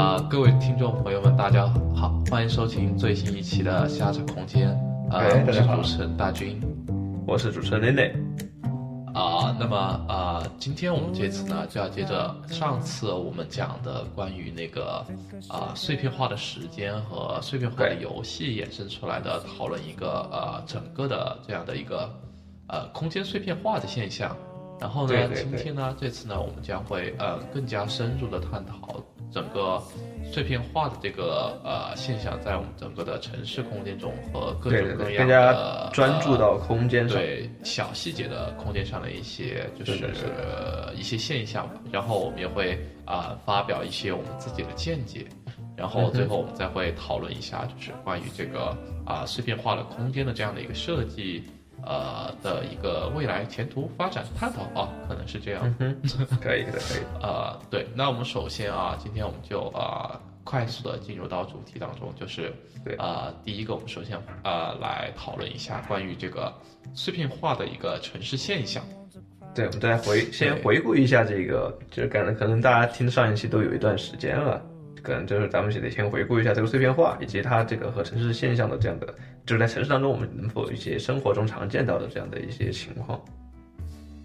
啊、各位听众朋友们，大家好，欢迎收听最新一期的《瞎扯空间》。呃，我是主持人大军。我是主持人内内。啊、那么啊、今天我们这次呢，就要接着上次我们讲的关于那个啊、碎片化的时间和碎片化的游戏衍生出来的讨论一个呃整个的这样的一个呃空间碎片化的现象。然后呢，对对对今天呢，这次呢，我们将会呃更加深入的探讨整个碎片化的这个呃现象在我们整个的城市空间中和各种各样更加的专注呃到空间上。对小细节的空间上的一些就是一些现象吧，然后我们也会啊、发表一些我们自己的见解，然后最后我们再会讨论一下就是关于这个啊、碎片化的空间的这样的一个设计。呃的一个未来前途发展探讨啊，可能是这样。可以的，可以的。呃，对，那我们首先啊，今天我们就啊、快速的进入到主题当中，就是对啊、第一个我们首先啊来讨论一下关于这个碎片化的一个城市现象。对，我们再回先回顾一下这个，就是可能可能大家听上一期都有一段时间了，可能就是咱们得先回顾一下这个碎片化，以及它这个和城市现象的这样的，就是在城市当中我们能否有一些生活中常见到的这样的一些情况。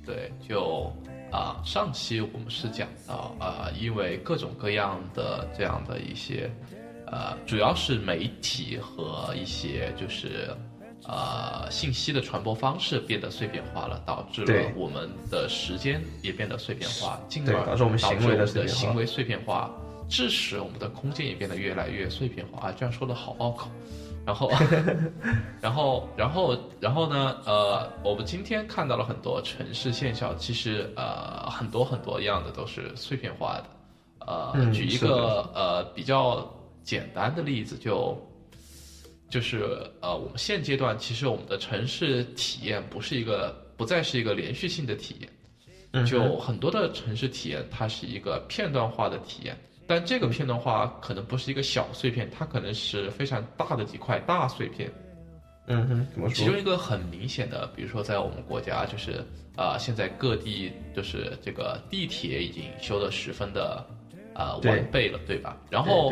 对，就啊、上期我们是讲到啊、因为各种各样的这样的一些，呃，主要是媒体和一些就是。呃，信息的传播方式变得碎片化了，导致了我们的时间也变得碎片化，进而导致我们行为的行为碎片化，致使我们的空间也变得越来越碎片化。啊，这样说的好拗口。然后，然后，然后，然后呢？呃，我们今天看到了很多城市现象，其实呃很多很多样的都是碎片化的。呃，嗯举一个呃比较简单的例子，就就是呃我们现阶段其实我们的城市体验不是一个不再是一个连续性的体验。就很多的城市体验，它是一个片段化的体验，但这个片的话可能不是一个小碎片，它可能是非常大的几块大碎片。嗯哼，怎么说？其中一个很明显的，比如说在我们国家，就是啊、呃现在各地就是这个地铁已经修得十分的啊、呃完备了，对吧？然后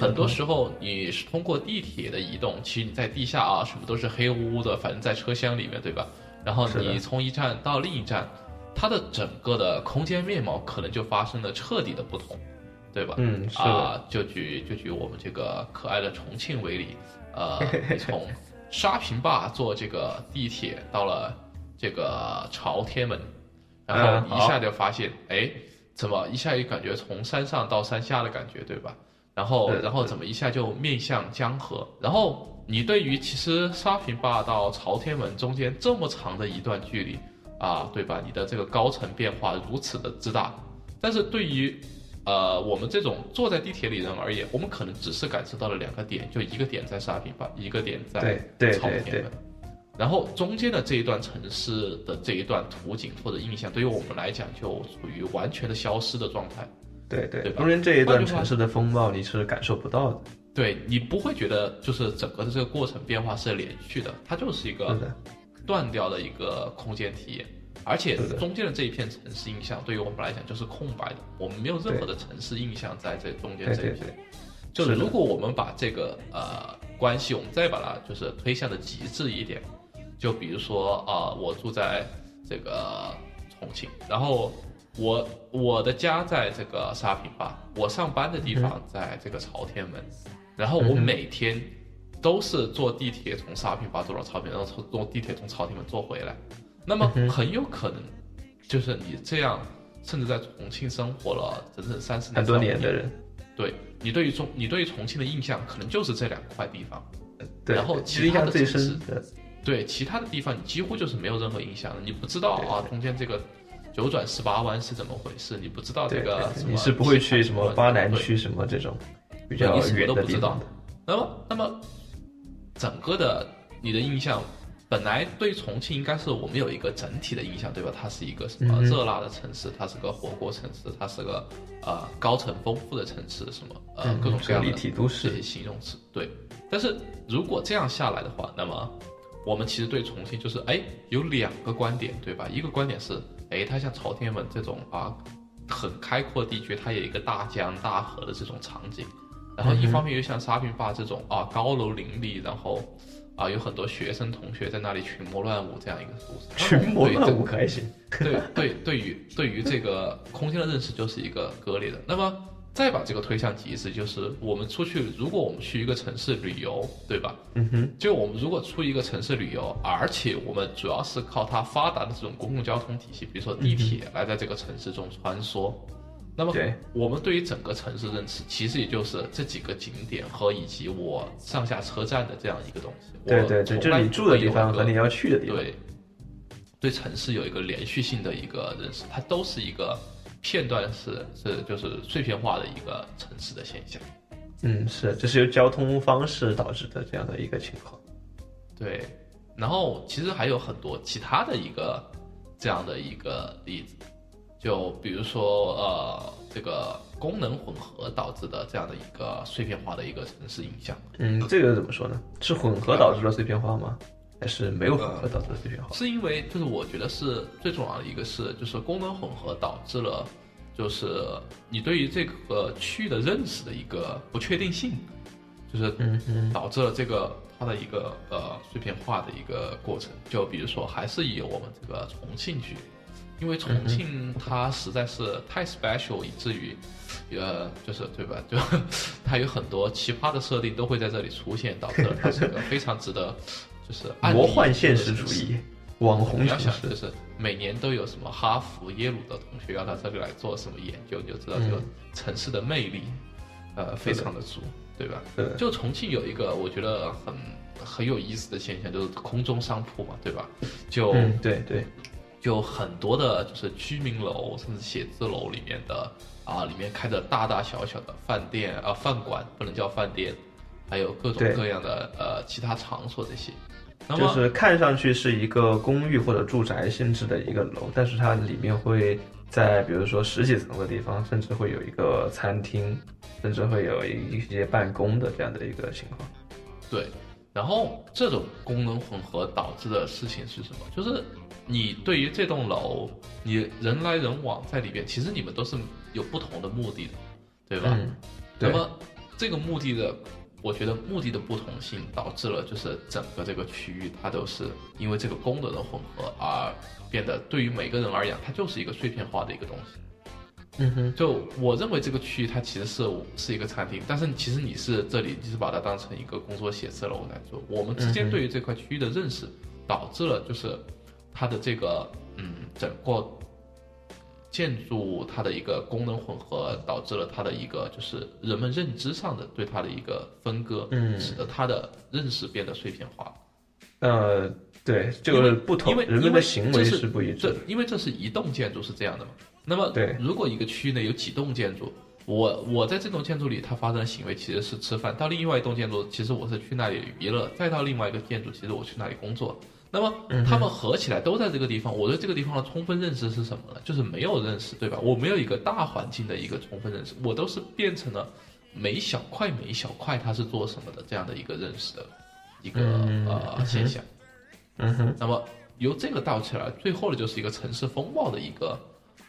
很多时候你是通过地铁的移动，其实你在地下啊，什么都是黑乎乎的，反正在车厢里面，对吧？然后你从一站到另一站，它的整个的空间面貌可能就发生了彻底的不同，对吧？嗯，是，啊，就举就举我们这个可爱的重庆为例，呃，你从沙坪坝坐这个地铁到了这个朝天门，然后嗯一下就发现，哎、怎么一下就感觉从山上到山下的感觉，对吧？然后然后怎么一下就面向江河？然后你对于其实沙坪坝到朝天门中间这么长的一段距离啊，对吧？你的这个高层变化如此的之大，但是对于呃我们这种坐在地铁里人而言，我们可能只是感受到了两个点，就一个点在沙坪坝，一个点在朝天门。然后中间的这一段城市的这一段图景或者印象，对于我们来讲就处于完全的消失的状态。对对对吧中间这一段城市的风貌你是感受不到的。对你不会觉得就是整个的这个过程变化是连续的，它就是一个，断掉的一个空间体验，而且中间的这一片城市印象对于我们来讲就是空白的，我们没有任何的城市印象在这中间这一片。就是如果我们把这个呃关系，我们再把它就是推向的极致一点，就比如说啊、我住在这个重庆，然后我我的家在这个沙坪坝，我上班的地方在这个朝天门，然后我每天都是坐地铁从沙坪坝坐到朝天，然后从坐地铁从朝天门坐回来，那么很有可能就是你这样，甚至在重庆生活了整整三十年、很多年的人，对你对于重你对于重庆的印象可能就是这两块地方，对，然后其他的城市，对其他的地方你几乎就是没有任何印象的，你不知道啊中间这个九转十八弯是怎么回事，你不知道这个什么你是不会去什么巴南区什么这种比较远都不知道的地方的。那么，那么整个的你的印象，本来对重庆应该是我们有一个整体的印象，对吧？它是一个什么热辣的城市，它是个火锅城市，它是个呃高层丰富的城市，什么呃嗯各种各样的立体都这市些形容词。对，但是如果这样下来的话，那么我们其实对重庆就是哎有两个观点，对吧？一个观点是哎它像朝天门这种啊很开阔地区，它有一个大江大河的这种场景，然后一方面又像沙坪坝这种啊高楼林立，然后啊有很多学生同学在那里群魔乱舞这样一个故事。群魔乱舞还行。对对，对于对于这个空间的认识就是一个割裂的。那么。再把这个推向极致，就是我们出去，如果我们去一个城市旅游，对吧？嗯哼。就我们如果出一个城市旅游，而且我们主要是靠它发达的这种公共交通体系，比如说地铁，来在这个城市中穿梭，那么我们对于整个城市认识，其实也就是这几个景点和以及我上下车站的这样一个东西。对对对，就是你住的地方和你要去的地方。对，对城市有一个连续性的一个认识，它都是一个。片段式是就是碎片化的一个城市的现象，嗯，是这是由交通方式导致的这样的一个情况，对，然后其实还有很多其他的一个这样的一个例子，就比如说呃这个功能混合导致的这样的一个碎片化的一个城市影响，嗯，这个怎么说呢？是混合导致了碎片化吗？还是没有混合导致的碎片化，是因为就是我觉得是最重要的一个是就是功能混合导致了，就是你对于这个区域的认识的一个不确定性，就是导致了这个它的一个呃碎片化的一个过程。就比如说还是以我们这个重庆举例，因为重庆它实在是太 special，以至于呃就是对吧？就它有很多奇葩的设定都会在这里出现，导致它是一个非常值得。就是魔幻现实主义，网红要想，就是每年都有什么哈佛、耶鲁的同学要到这里来做什么研究，你就知道这个城市的魅力，呃，非常的足，对吧？就重庆有一个我觉得很很有意思的现象，就是空中商铺嘛，对吧？就对对，就很多的就是居民楼甚至写字楼里面的啊，里面开着大大小小的饭店啊饭馆，不能叫饭店，还有各种各样的呃其他场所这些。就是看上去是一个公寓或者住宅性质的一个楼，但是它里面会在比如说十几层的地方，甚至会有一个餐厅，甚至会有一些办公的这样的一个情况。对，然后这种功能混合导致的事情是什么？就是你对于这栋楼，你人来人往在里边，其实你们都是有不同的目的的，对吧？那么这个目的的。我觉得目的的不同性导致了，就是整个这个区域它都是因为这个功能的混合而变得，对于每个人而言，它就是一个碎片化的一个东西。嗯哼，就我认为这个区域它其实是是一个餐厅，但是其实你是这里，就是把它当成一个工作写字楼来做。我们之间对于这块区域的认识，导致了就是它的这个嗯整个。建筑它的一个功能混合，导致了它的一个就是人们认知上的对它的一个分割，嗯，使得它的认识变得碎片化。呃，对，这个不同，因为人们的行为是不一致。的因为这是一栋建筑是这样的嘛？那么，对，如果一个区域内有几栋建筑，我我在这栋建筑里，它发生的行为其实是吃饭；到另外一栋建筑，其实我是去那里娱乐；再到另外一个建筑，其实我去那里工作。那么他们合起来都在这个地方，我对这个地方的充分认识是什么呢？就是没有认识，对吧？我没有一个大环境的一个充分认识，我都是变成了每小块每小块它是做什么的这样的一个认识的一个呃现象。嗯哼。那么由这个倒起来，最后的就是一个城市风貌的一个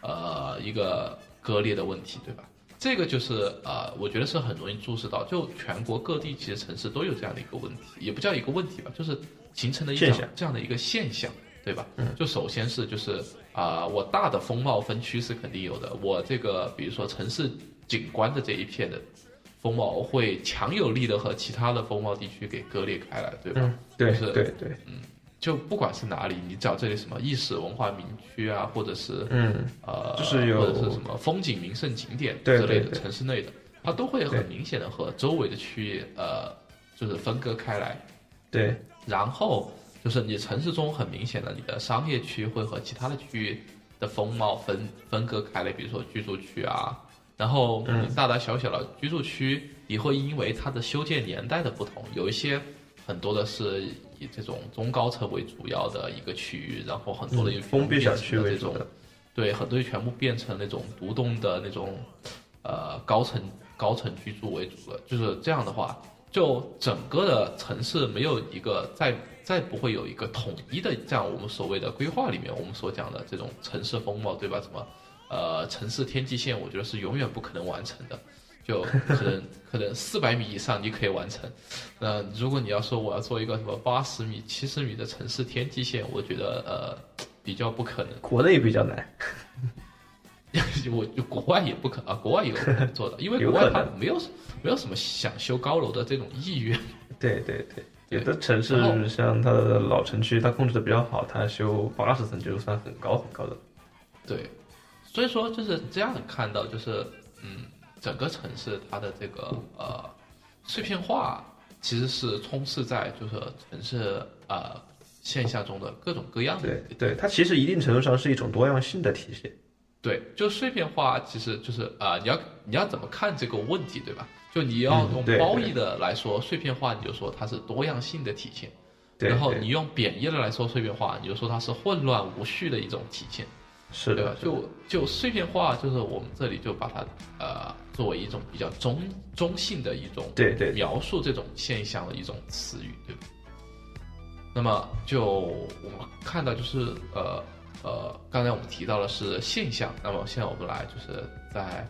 呃一个割裂的问题，对吧？这个就是呃，我觉得是很容易注视到，就全国各地其实城市都有这样的一个问题，也不叫一个问题吧，就是。形成的一种这样的一个现象，对吧？嗯，就首先是就是啊，我大的风貌分区是肯定有的。我这个比如说城市景观的这一片的风貌会强有力的和其他的风貌地区给割裂开来，对吧？对，是，对对，嗯，就不管是哪里，你找这里什么历史文化名区啊，或者是嗯呃，就是有或者是什么风景名胜景点之类的城市内的，它都会很明显的和周围的区域呃，就是分割开来，对。然后就是你城市中很明显的，你的商业区会和其他的区域的风貌分分割开来，比如说居住区啊，然后大大小小的居住区，也会因为它的修建年代的不同，有一些很多的是以这种中高层为主要的一个区域，然后很多的封闭小区为主，对，很多就全部变成那种独栋的那种呃高层高层居住为主了，就是这样的话。就整个的城市没有一个再再不会有一个统一的这样我们所谓的规划里面我们所讲的这种城市风貌对吧？什么呃城市天际线，我觉得是永远不可能完成的。就可能可能四百米以上你可以完成，那如果你要说我要做一个什么八十米、七十米的城市天际线，我觉得呃比较不可能。国内比较难，我就国外也不可啊，国外有可能做到，因为 国外它没有没有什么想修高楼的这种意愿。对对对，有的城市像它的老城区，它控制的比较好，它修八十层就算很高很高的。对，所以说就是这样看到，就是嗯。整个城市它的这个呃碎片化，其实是充斥在就是城市呃现象中的各种各样的。对对，它其实一定程度上是一种多样性的体现。对，就碎片化其实就是啊，你要你要怎么看这个问题，对吧？就你要用褒义的来说，碎片化你就说它是多样性的体现。然后你用贬义的来说碎片化，你就说它是混乱无序的一种体现。是的，就就碎片化，就是我们这里就把它呃作为一种比较中中性的一种对对描述这种现象的一种词语，对吧？那么就我们看到就是呃呃，刚才我们提到的是现象，那么现在我们来就是在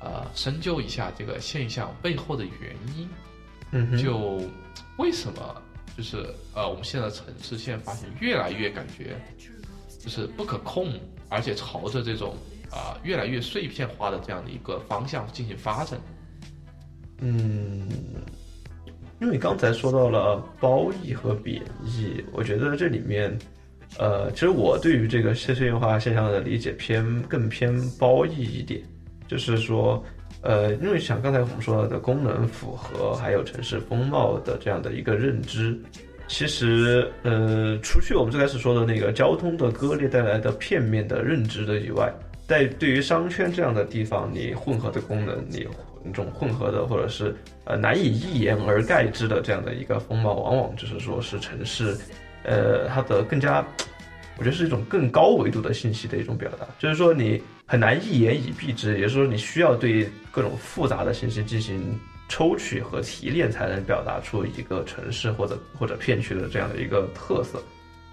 呃深究一下这个现象背后的原因，嗯，就为什么就是呃我们现在城市现在发现越来越感觉就是不可控。而且朝着这种啊越来越碎片化的这样的一个方向进行发展。嗯，因为刚才说到了褒义和贬义，我觉得这里面，呃，其实我对于这个碎片化现象的理解偏更偏褒义一点，就是说，呃，因为像刚才我们说的功能符合，还有城市风貌的这样的一个认知。其实，呃，除去我们最开始说的那个交通的割裂带来的片面的认知的以外，在对于商圈这样的地方，你混合的功能，你那种混合的或者是呃难以一言而概之的这样的一个风貌，往往就是说是城市，呃，它的更加，我觉得是一种更高维度的信息的一种表达，就是说你很难一言以蔽之，也就是说你需要对各种复杂的信息进行。抽取和提炼才能表达出一个城市或者或者片区的这样的一个特色。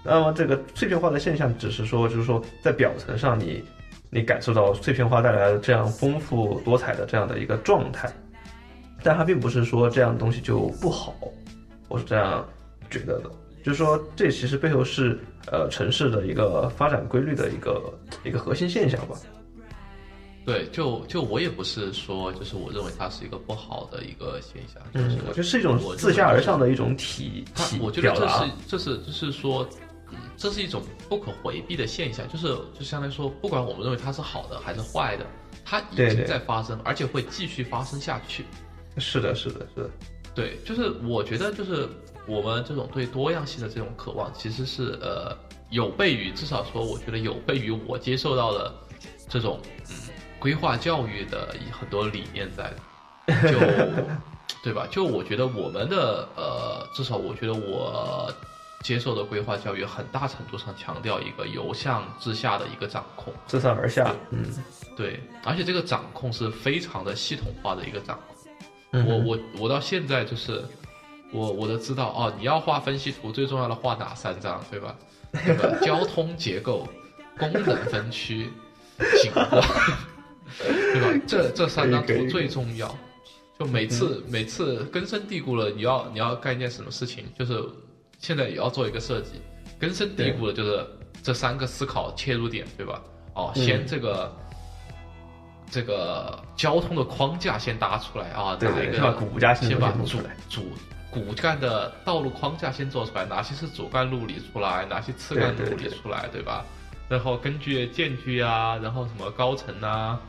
那么这个碎片化的现象，只是说就是说在表层上你你感受到碎片化带来的这样丰富多彩的这样的一个状态，但它并不是说这样东西就不好，我是这样觉得的。就是说这其实背后是呃城市的一个发展规律的一个一个核心现象吧。对，就就我也不是说，就是我认为它是一个不好的一个现象，就是我觉得是一种自下而上的一种体体我觉得这是这是就是说，嗯，这是一种不可回避的现象，就是就相当于说，不管我们认为它是好的还是坏的，它已经在发生，而且会继续发生下去。是的，是的，是的。对，就是我觉得就是我们这种对多样性的这种渴望，其实是呃有悖于至少说，我觉得有悖于我接受到的这种嗯。规划教育的很多理念在，就 对吧？就我觉得我们的呃，至少我觉得我接受的规划教育，很大程度上强调一个由上至下的一个掌控，自上而下。嗯，对，而且这个掌控是非常的系统化的一个掌控。我我我到现在就是我我都知道哦，你要画分析图，最重要的画哪三张，对吧？交通结构、功能分区、景观。对吧？这这三张图最重要，就每次每次根深蒂固了，你要你要干一件什么事情，就是现在也要做一个设计，根深蒂固的就是这三个思考切入点，对吧？哦，先这个这个交通的框架先搭出来啊，哪一个骨架先把主主骨干的道路框架先做出来，哪些是主干路理出来，哪些次干路理出来，对吧？然后根据间距啊，然后什么高层啊。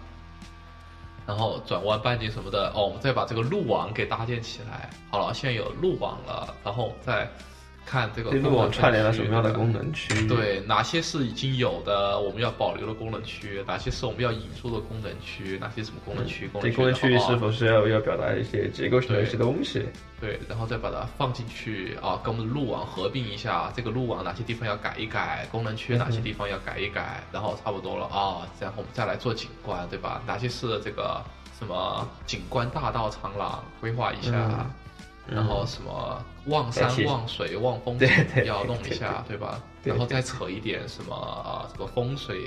然后转弯半径什么的哦，我们再把这个路网给搭建起来。好了，现在有路网了，然后再看这个路网串联了什么样的功能区？对，哪些是已经有的，我们要保留的功能区？哪些是我们要引入的功能区？哪些什么功能区？这功能区是否是要要表达一些结构性的一些东西？对，然后再把它放进去啊，跟我们的路网合并一下。这个路网哪些地方要改一改？功能区哪些地方要改一改？然后差不多了啊，然后我们再来做景观，对吧？哪些是这个什么景观大道长廊规划一下？然后什么望山望水望风景要弄一下，对吧？然后再扯一点什么啊，这个风水。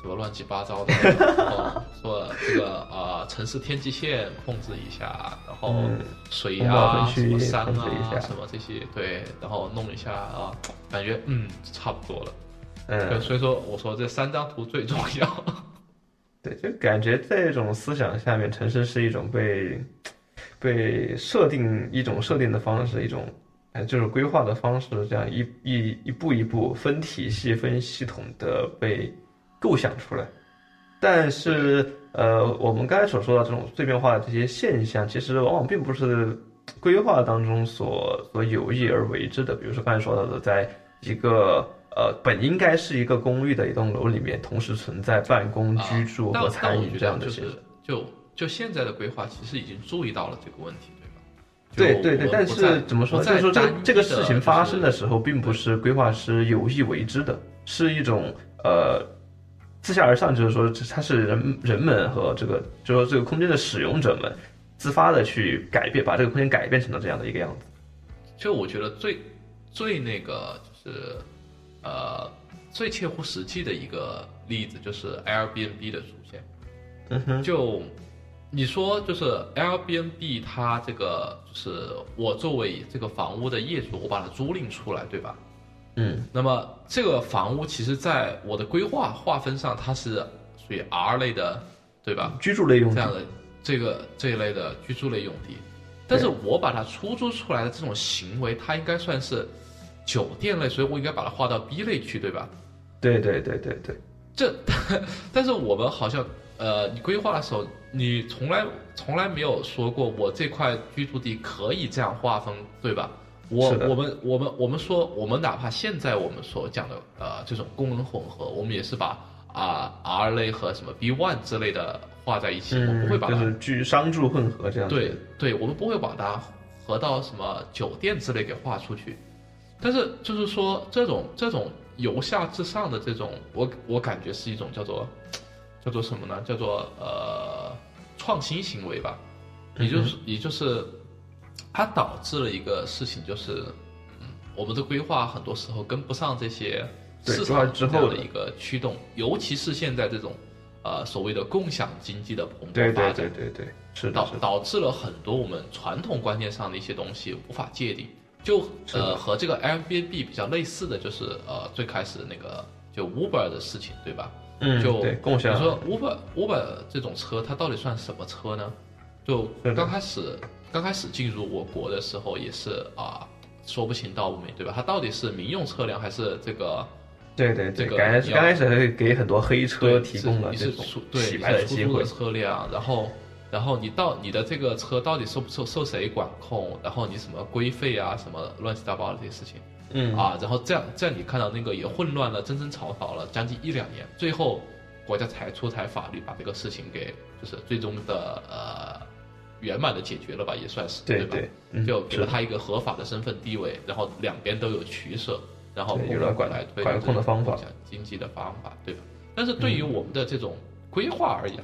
什什么乱七八糟的，然后说这个啊、城市天际线控制一下，然后嗯水风暴啊、什么山啊、什么这些，对，然后弄一下啊，感觉嗯差不多了。对，嗯，所以说我说这三张图最重要。对，就感觉这种思想下面，城市是一种被被设定一种设定的方式，一种呃就是规划的方式，这样一一一步一步分体系、分系统的被构想出来。但是，呃，我们刚才所说的这种碎片化的这些现象，其实往往并不是规划当中所所有意而为之的。比如说刚才说到的，在一个呃本应该是一个公寓的一栋楼里面，同时存在办公、居住和餐饮这样的现象。得就是就就现在的规划，其实已经注意到了这个问题，对对对，对吧？就我但是怎么说？不就是说这这个事情发生的时候，并不是规划师有意为之的，是一种呃自下而上，就是说这它是人人们和这个，就是说这个空间的使用者们自发的去改变，把这个空间改变成了这样的一个样子。就我觉得最最那个就是呃最切乎实际的一个例子就是 Airbnb 的出现。嗯哼，就你说，就是 Airbnb 它这个就是我作为这个房屋的业主，我把它租赁出来，对吧？嗯，那么这个房屋其实在我的规划划分上，它是属于 R 类的，对吧？居住类用地这样的这个这一类的居住类用地，但是我把它出租出来的这种行为，它应该算是酒店类，所以我应该把它划到 B 类去，对吧？对对对对对，这，但是我们好像呃，你规划的时候，你从来从来没有说过我这块居住地可以这样划分，对吧？我我们我们我们说，我们哪怕现在我们所讲的呃这种功能混合，我们也是把啊、R 类和什么 B one 之类的画在一起，我嗯，不会把它就是居商住混合这样。对对，我们不会把它合到什么酒店之类给划出去，但是就是说这种这种由下至上的这种，我我感觉是一种叫做叫做什么呢？叫做呃创新行为吧，也就是、也就是它导致了一个事情，就是嗯，我们的规划很多时候跟不上这些市场之后的。一个驱动，尤其是现在这种呃所谓的共享经济的蓬对对勃发展。对对对，是的，导是导，导致了很多我们传统观念上的一些东西无法界定，就呃和这个 Airbnb 比较类似的就是呃最开始那个就 Uber 的事情，对吧？嗯，就对共享你说 Uber Uber 这种车，它到底算什么车呢？就刚开始刚开始进入我国的时候也是啊、说不清道不明，对吧？它到底是民用车辆还是这个对对对，这个刚开始你刚开始还给很多黑车提供了你这种洗牌的机会。车辆，然后然后你到你的这个车到底受不受受谁管控，然后你什么规费啊，什么乱七八糟的这些事情，嗯啊，然后这样这样你看到那个也混乱了，争争吵吵了将近一两年，最后国家才出台法律把这个事情给就是最终的呃圆满的解决了吧，也算是吧？对吧，嗯就给了他一个合法的身份地位，然后两边都有取舍，然后有了管来推管控的方法经济的方法，对吧？但是对于我们的这种规划而言，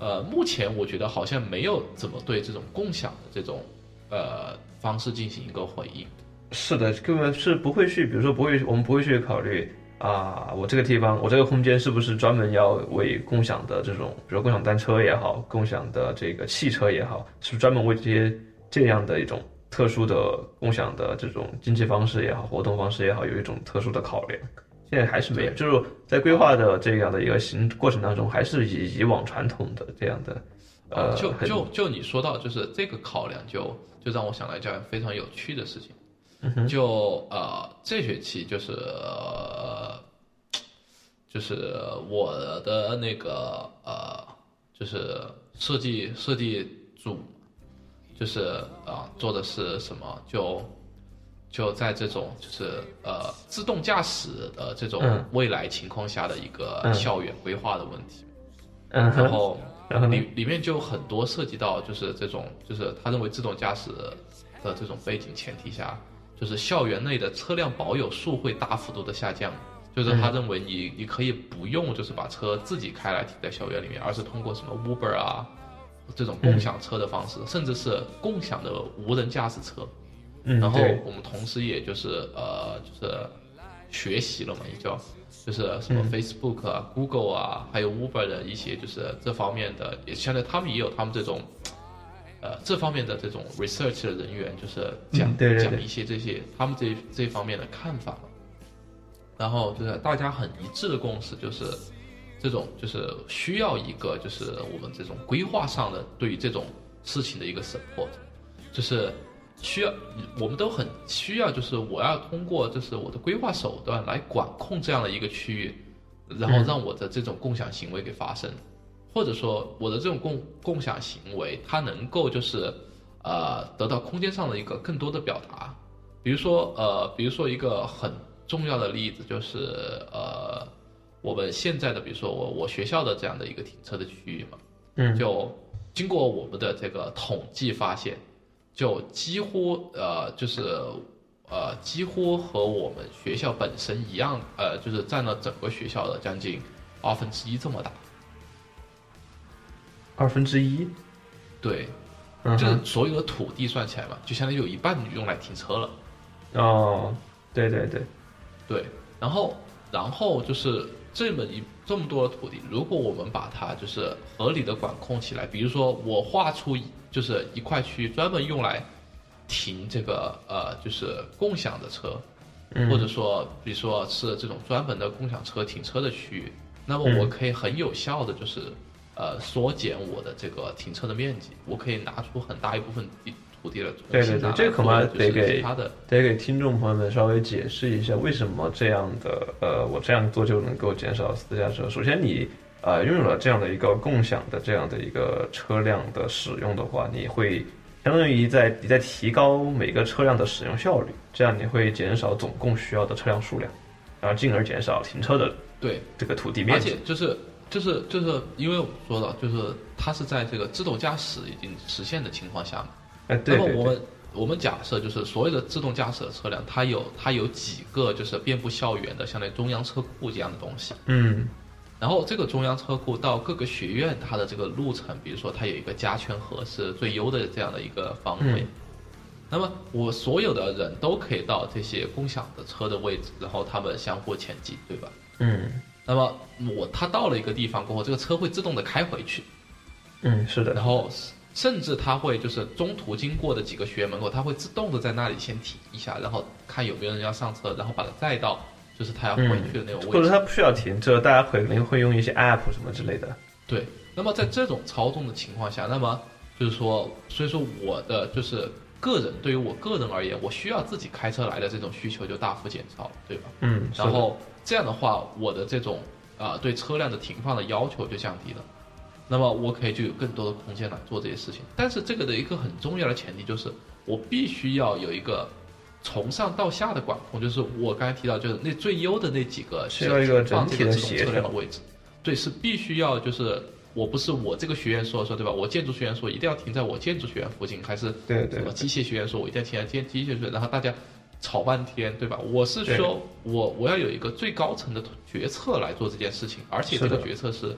呃，目前我觉得好像没有怎么对这种共享的这种呃方式进行一个回应。是的，根本是不会去，比如说不会，我们不会去考虑啊，我这个地方，我这个空间是不是专门要为共享的这种，比如共享单车也好，共享的这个汽车也好，是不是专门为这些这样的一种特殊的共享的这种经济方式也好，活动方式也好，有一种特殊的考量。现在还是没有，就是在规划的这样的一个行过程当中，还是以以往传统的这样的，呃，就就就你说到就是这个考量就，就让我想到一件非常有趣的事情。嗯就呃，这学期就是呃，就是我的那个呃，就是设计设计组，就是啊、做的是什么？就就在这种就是呃自动驾驶的这种嗯未来情况下的一个嗯校园规划的问题。嗯哼，然后然后？里里面就很多涉及到就是这种，就是他认为自动驾驶的这种背景前提下，就是校园内的车辆保有数会大幅度的下降。就是他认为你你可以不用就是把车自己开来停在校园里面，而是通过什么 Uber 啊这种共享车的方式，甚至是共享的无人驾驶车。嗯，然后我们同时也就是呃就是学习了嘛，也叫就是什么 Facebook 啊、Google 啊，还有 Uber 的一些就是这方面的，也相对他们也有他们这种。呃，这方面的这种 research 的人员就是讲讲一些这些他们这这方面的看法嘛，然后就是大家很一致的共识就是，这种就是需要一个就是我们这种规划上的对于这种事情的一个 support，就是需要我们都很需要就是我要通过就是我的规划手段来管控这样的一个区域，然后让我的这种共享行为给发生。或者说我的这种共共享行为，它能够就是，呃，得到空间上的一个更多的表达。比如说，呃，比如说一个很重要的例子就是，呃，我们现在的，比如说我我学校的这样的一个停车的区域嘛，嗯，就经过我们的这个统计发现，就几乎呃就是呃几乎和我们学校本身一样，呃，就是占了整个学校的将近二分之一这么大。二分之一，对，就是所有的土地算起来嘛，就相当于有一半用来停车了。哦，对对对，对，然后然后就是这么一这么多的土地，如果我们把它就是合理的管控起来，比如说我划出就是一块区域专门用来停这个呃就是共享的车，或者说比如说是这种专门的共享车停车的区域，那么我可以很有效的就是。呃，缩减我的这个停车的面积，我可以拿出很大一部分地土地来对对对，这个恐怕得给他的得给听众朋友们稍微解释一下，为什么这样的呃，我这样做就能够减少私家车。首先，你呃拥有了这样的一个共享的这样的一个车辆的使用的话，你会相当于在你在提高每个车辆的使用效率，这样你会减少总共需要的车辆数量，然后进而减少停车的对这个土地面积，而且就是。就是就是因为我说了，就是它是在这个自动驾驶已经实现的情况下嘛。哎，对那么我们我们假设就是所有的自动驾驶的车辆，它有它有几个就是遍布校园的，相当于中央车库这样的东西。嗯。然后这个中央车库到各个学院，它的这个路程，比如说它有一个加权和是最优的这样的一个方位。嗯。那么我所有的人都可以到这些共享的车的位置，然后他们相互前进，对吧？嗯。那么我他到了一个地方过后，这个车会自动的开回去。嗯，是的。然后甚至他会就是中途经过的几个学院门口，他会自动的在那里先停一下，然后看有没有人要上车，然后把它载到就是他要回去的那个位置。或者他不需要停，车大家可能会用一些 app 什么之类的。对。那么在这种操纵的情况下，那么就是说，所以说我的就是个人对于我个人而言，我需要自己开车来的这种需求就大幅减少，对吧？嗯。然后。这样的话，我的这种啊对车辆的停放的要求就降低了，那么我可以就有更多的空间来做这些事情。但是这个的一个很重要的前提就是，我必须要有一个从上到下的管控，就是我刚才提到，就是那最优的那几个需要一个整体的车辆的位置，对，是必须要就是我不是我这个学院说说对吧？我建筑学院说一定要停在我建筑学院附近，还是对对，机械学院说我一定要停在建机械学院，然后大家。吵半天，对吧？我是说，我我要有一个最高层的决策来做这件事情，而且这个决策是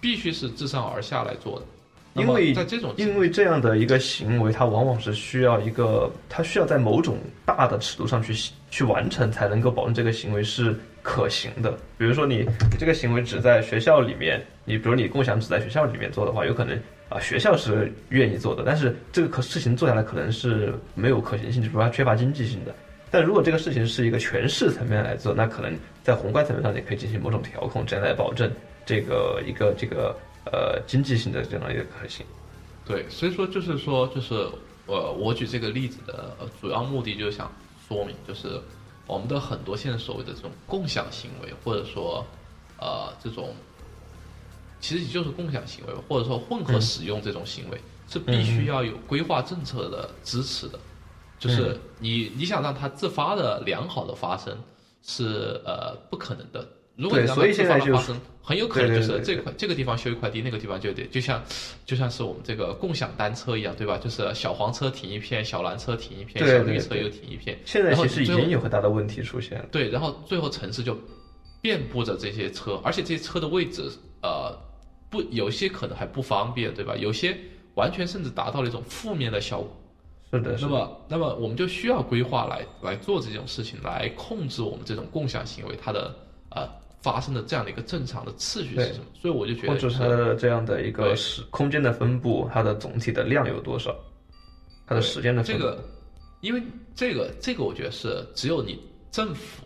必须是自上而下来做的。因为在这种因为这样的一个行为，它往往是需要一个，它需要在某种大的尺度上去去完成，才能够保证这个行为是可行的。比如说，你这个行为只在学校里面，你比如你共享只在学校里面做的话，有可能啊，学校是愿意做的，但是这个可事情做下来可能是没有可行性，就是说它缺乏经济性的。但如果这个事情是一个全市层面来做，那可能在宏观层面上也可以进行某种调控，这样来保证这个一个这个呃经济性的这样一个可行。对，所以说就是说就是呃，我举这个例子的主要目的就是想说明，就是我们的很多现在所谓的这种共享行为，或者说呃这种其实也就是共享行为，或者说混合使用这种行为，是必须要有规划政策的支持的。就是你你想让它自发的良好的发生，是呃不可能的。如果你让它自发的发生，很有可能就是这块这个地方修一块地，那个地方就得就像就像是我们这个共享单车一样，对吧？就是小黄车停一片，小蓝车停一片，小绿车又停一片。现在其实已经有很大的问题出现了。对，然后最后城市就遍布着这些车，而且这些车的位置呃不有些可能还不方便，对吧？有些完全甚至达到了一种负面的效果。是的，是的，那么，那么我们就需要规划来来做这种事情，来控制我们这种共享行为它的呃发生的这样的一个正常的次序是什么。所以我就觉得、就是，它的这样的一个对时空间的分布，它的总体的量有多少，它的时间的分布。这个，因为这个这个，我觉得是只有你政府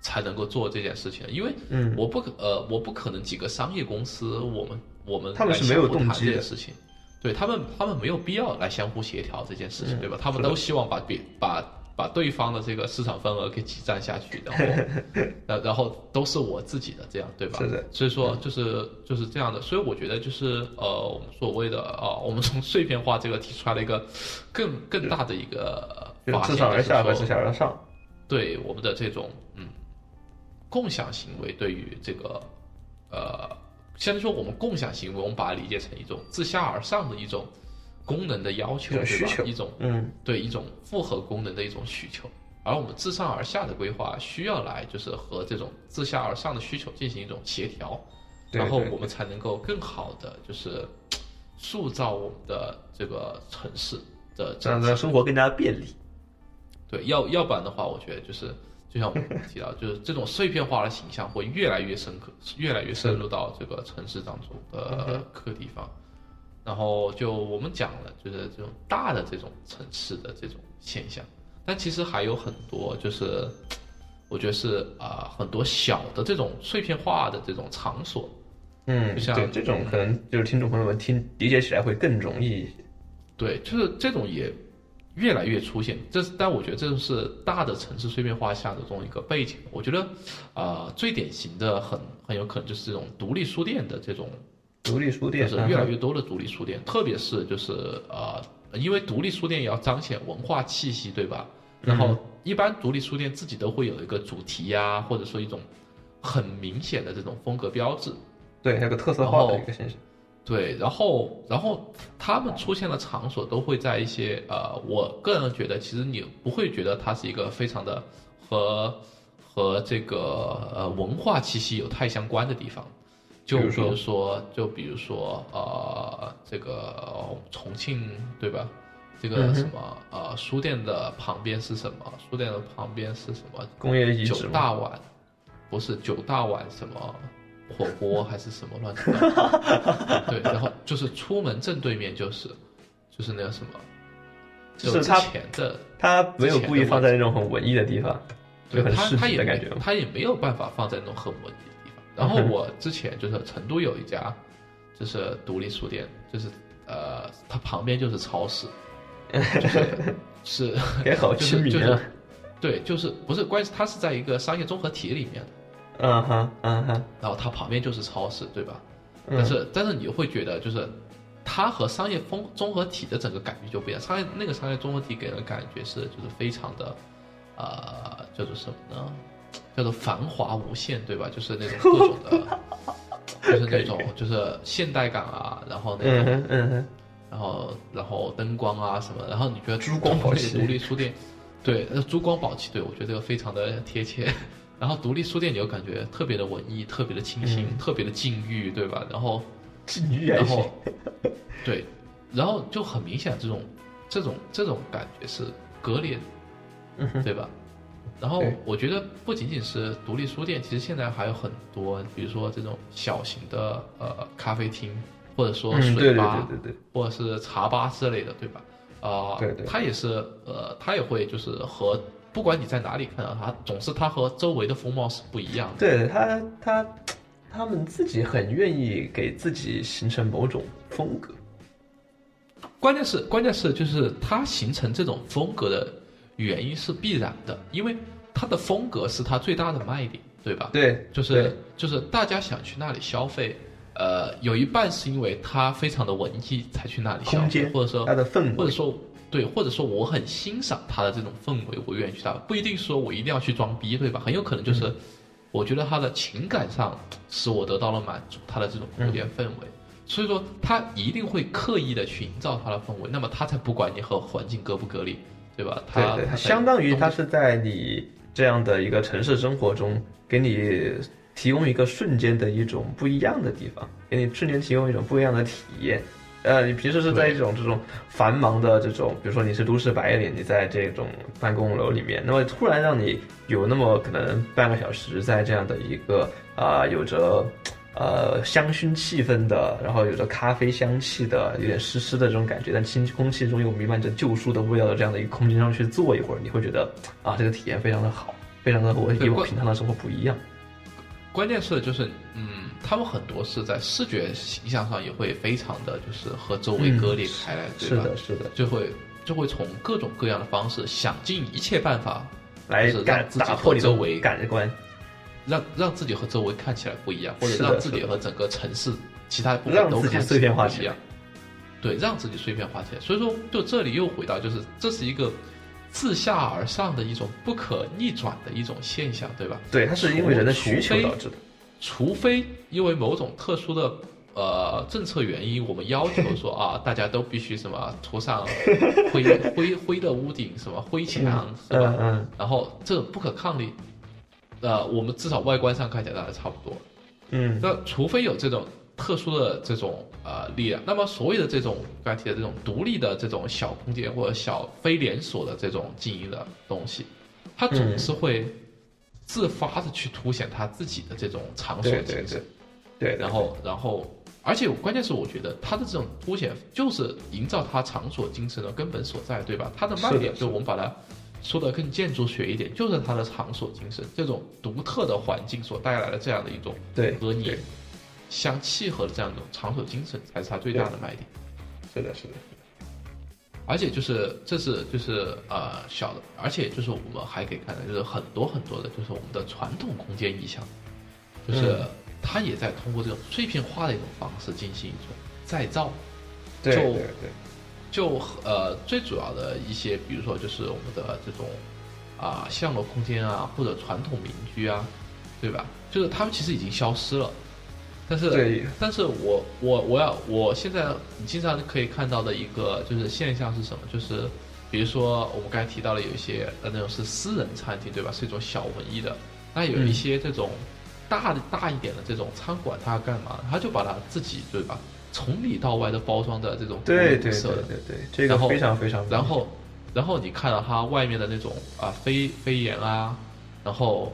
才能够做这件事情，因为嗯，我不可呃，我不可能几个商业公司，我们我们他们是没有动机的这件事情，对他们他们没有必要来相互协调这件事情，嗯对吧？他们都希望把别把把对方的这个市场份额给挤占下去，然后 然然后都是我自己的这样，对吧？是的，所以说就是就是这样的，所以我觉得就是呃，我们所谓的啊、我们从碎片化这个提出来了一个更更大的一个自上而下和就是说自下而上。对我们的这种嗯共享行为对于这个呃，相当于说我们共享行为，我们把它理解成一种自下而上的一种功能的要求，需求对吧？一种嗯，对一种复合功能的一种需求，而我们自上而下的规划需要来就是和这种自下而上的需求进行一种协调，然后我们才能够更好的就是塑造我们的这个城市的这样整体的生活更加便利。对，要要不然的话，我觉得就是就像我们提到，就是这种碎片化的形象会越来越深刻，越来越深入到这个城市当中的各个地方。然后就我们讲了，就是这种大的这种城市的这种现象，但其实还有很多，就是我觉得是啊、很多小的这种碎片化的这种场所，嗯，就像对这种可能就是听众朋友们听理解起来会更容易一些。对，就是这种也越来越出现。这是，但我觉得这是大的城市碎片化下的这种一个背景。我觉得，啊，最典型的很很有可能就是这种独立书店的这种，独立书就店是越来越多的独立书店，特别是就是呃，因为独立书店也要彰显文化气息，对吧？然后一般独立书店自己都会有一个主题呀、或者说一种很明显的这种风格标志。对，那个特色化的一个现象。对，然后然后他们出现的场所都会在一些呃，我个人觉得其实你不会觉得它是一个非常的和和这个呃文化气息有太相关的地方，就比比如说就比如说呃这个呃重庆对吧？这个什么、呃书店的旁边是什么？书店的旁边是什么？工业遗址九，大碗，不是九大碗什么火锅还是什么乱七八糟？对，然后就是出门正对面就是就是那个什么，就是他前的，他没有故意放在那种很文艺的地方，对就很市他他也集的感觉没。他也没有办法放在那种很文艺的地方。然后我之前就是成都有一家就是独立书店，就是呃，它旁边就是超市，就是 是也好就是亲民啊就是。对，就是不是关系，它是在一个商业综合体里面的。嗯哼，嗯哼，然后它旁边就是超市，对吧？嗯但是但是你会觉得就是它和商业风综合体的整个感觉就不一样。商业那个商业综合体给人的感觉是就是非常的，呃，叫做什么呢？叫做繁华无限，对吧？就是那种各种的，就是那种就是现代感啊，然后那种嗯哼，嗯，然后然后灯光啊什么，然后你觉得珠光宝气独立书店，对，呃，珠光宝气，对我觉得这个非常的贴切。然后独立书店你就感觉特别的文艺，特别的清新，特别的禁欲，对吧？然后禁欲然后。对，然后就很明显这种这种这种感觉是割裂的，嗯，对吧？然后我觉得不仅仅是独立书店，其实现在还有很多，比如说这种小型的呃咖啡厅，或者说嗯，水对对吧，对对对，或者是茶吧之类的，对吧？啊、对对它也是呃，它也会就是和不管你在哪里看到它，总是它和周围的风貌是不一样的。对他他他们自己很愿意给自己形成某种风格。关键是关键是就是它形成这种风格的原因是必然的，因为它的风格是它最大的卖点，对吧？对，就是就是大家想去那里消费，呃，有一半是因为它非常的文艺才去那里消费，或者说它的氛围，或者说对，或者说我很欣赏他的这种氛围，我愿意去他，不一定说我一定要去装逼，对吧？很有可能就是，嗯我觉得他的情感上使我得到了满足，他的这种空间氛围，所以说他一定会刻意的去营造他的氛围，那么他才不管你和环境隔不隔离，对吧？对对，他相当于他是在你这样的一个城市生活中，给你提供一个瞬间的一种不一样的地方，给你瞬间提供一种不一样的体验，呃，你平时是在一种这种繁忙的这种，比如说你是都市白领，你在这种办公楼里面，那么突然让你有那么可能半个小时在这样的一个啊、有着呃香薰气氛的，然后有着咖啡香气的，有点湿湿的这种感觉，但清空气中又弥漫着旧书的味道的这样的一个空间上去坐一会儿，你会觉得啊，这个体验非常的好，非常的和我以我平常的生活不一样。关键是就是，嗯，他们很多是在视觉形象上也会非常的就是和周围割裂开来，对吧？是的，是的，就会就会从各种各样的方式，想尽一切办法，就是来让自己和周围感官。让让自己和周围看起来不一样，或者让自己和整个城市其他部分都看碎片化一样。对，让自己碎片化起来。所以说，就这里又回到，就是这是一个自下而上的一种不可逆转的一种现象，对吧？对，它是因为人的需求导致的。除非因为某种特殊的呃政策原因，我们要求说啊，大家都必须什么涂上 灰灰灰的屋顶，什么灰墙，是吧？嗯嗯然后这种不可抗力，呃，我们至少外观上看起来大概差不多。嗯，那除非有这种特殊的这种呃力量，那么所谓的这种刚才提的这种独立的这种小空间或者小非连锁的这种经营的东西，它总是会自发的去凸显他自己的这种场所精神对，对，然后然后。而且关键是，我觉得他的这种凸显就是营造他场所精神的根本所在，对吧？他的卖点，就我们把它说的更建筑学一点，就是他的场所精神，这种独特的环境所带来的这样的一种对和你相契合的这样一种场所精神，才是他最大的卖点。是的，是的，而且就是这是就是呃小的，而且就是我们还可以看到，就是很多很多的，就是我们的传统空间意象，就是嗯它也在通过这种碎片化的一种方式进行一种再造。对对对，就呃最主要的一些，比如说就是我们的这种啊巷落空间啊，或者传统民居啊，对吧？就是他们其实已经消失了，但是但是我我我要我现在你经常可以看到的一个就是现象是什么？就是比如说我们刚才提到了有一些呃那种是私人餐厅，对吧？是一种小文艺的，那有一些这种大的大一点的这种餐馆，它要干嘛？他就把它自己对吧？从里到外的包装的这种对对对对对，这个非常非常，然后，然后你看到它外面的那种啊飞飞檐啊，然后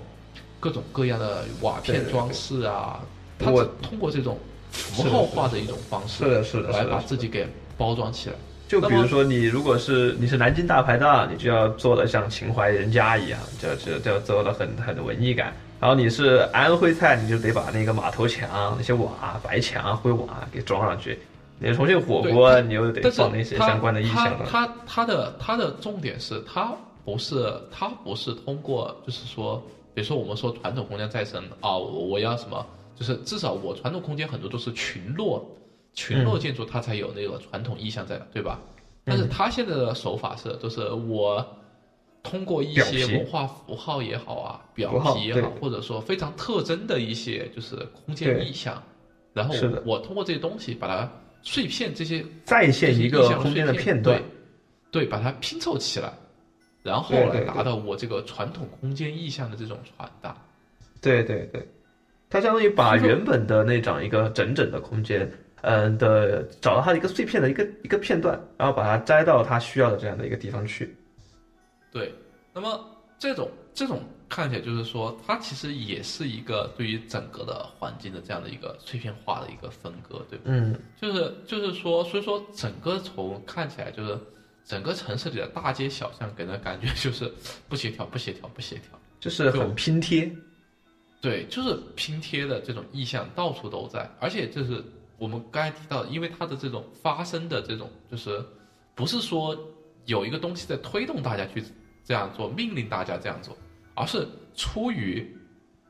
各种各样的瓦片装饰啊，它我是通过这种符号化的一种方式是的是的来把自己给包装起来。就比如说你如果是你是南京大排档，你就要做的像秦淮人家一样，就就就做的很很文艺感。然后你是安徽菜，你就得把那个马头墙、那些瓦、白墙、灰瓦给装上去。你重庆火锅，你又得放那些相关的意象上。它它它的它的重点是，它不是它不是通过，就是说，比如说我们说传统空间再生啊，我我要什么，就是至少我传统空间很多都是群落，群嗯落建筑它才有那个传统意象在，对吧？但是它现在的手法是，就是我通过一些文化符号也好啊，表皮也好，或者说非常特征的一些就是空间意象，然后我通过这些东西把它碎片这些再现一个空间的碎片段，对，对，把它拼凑起来，然后来达到我这个传统空间意象的这种传达。对对对，它相当于把原本的那种一个整整的空间，嗯的找到它的一个碎片的一个一个片段，然后把它摘到它需要的这样的一个地方去。对，那么这种这种看起来就是说，它其实也是一个对于整个的环境的这样的一个碎片化的一个分割，对吧？嗯，就是就是说，所以说整个从看起来就是整个城市里的大街小巷给人的感觉就是不协调、不协调、不协调。就是很拼贴。对，就是拼贴的这种意象到处都在，而且就是我们刚才提到，因为它的这种发生的这种，就是不是说有一个东西在推动大家去这样做，命令大家这样做，而是出于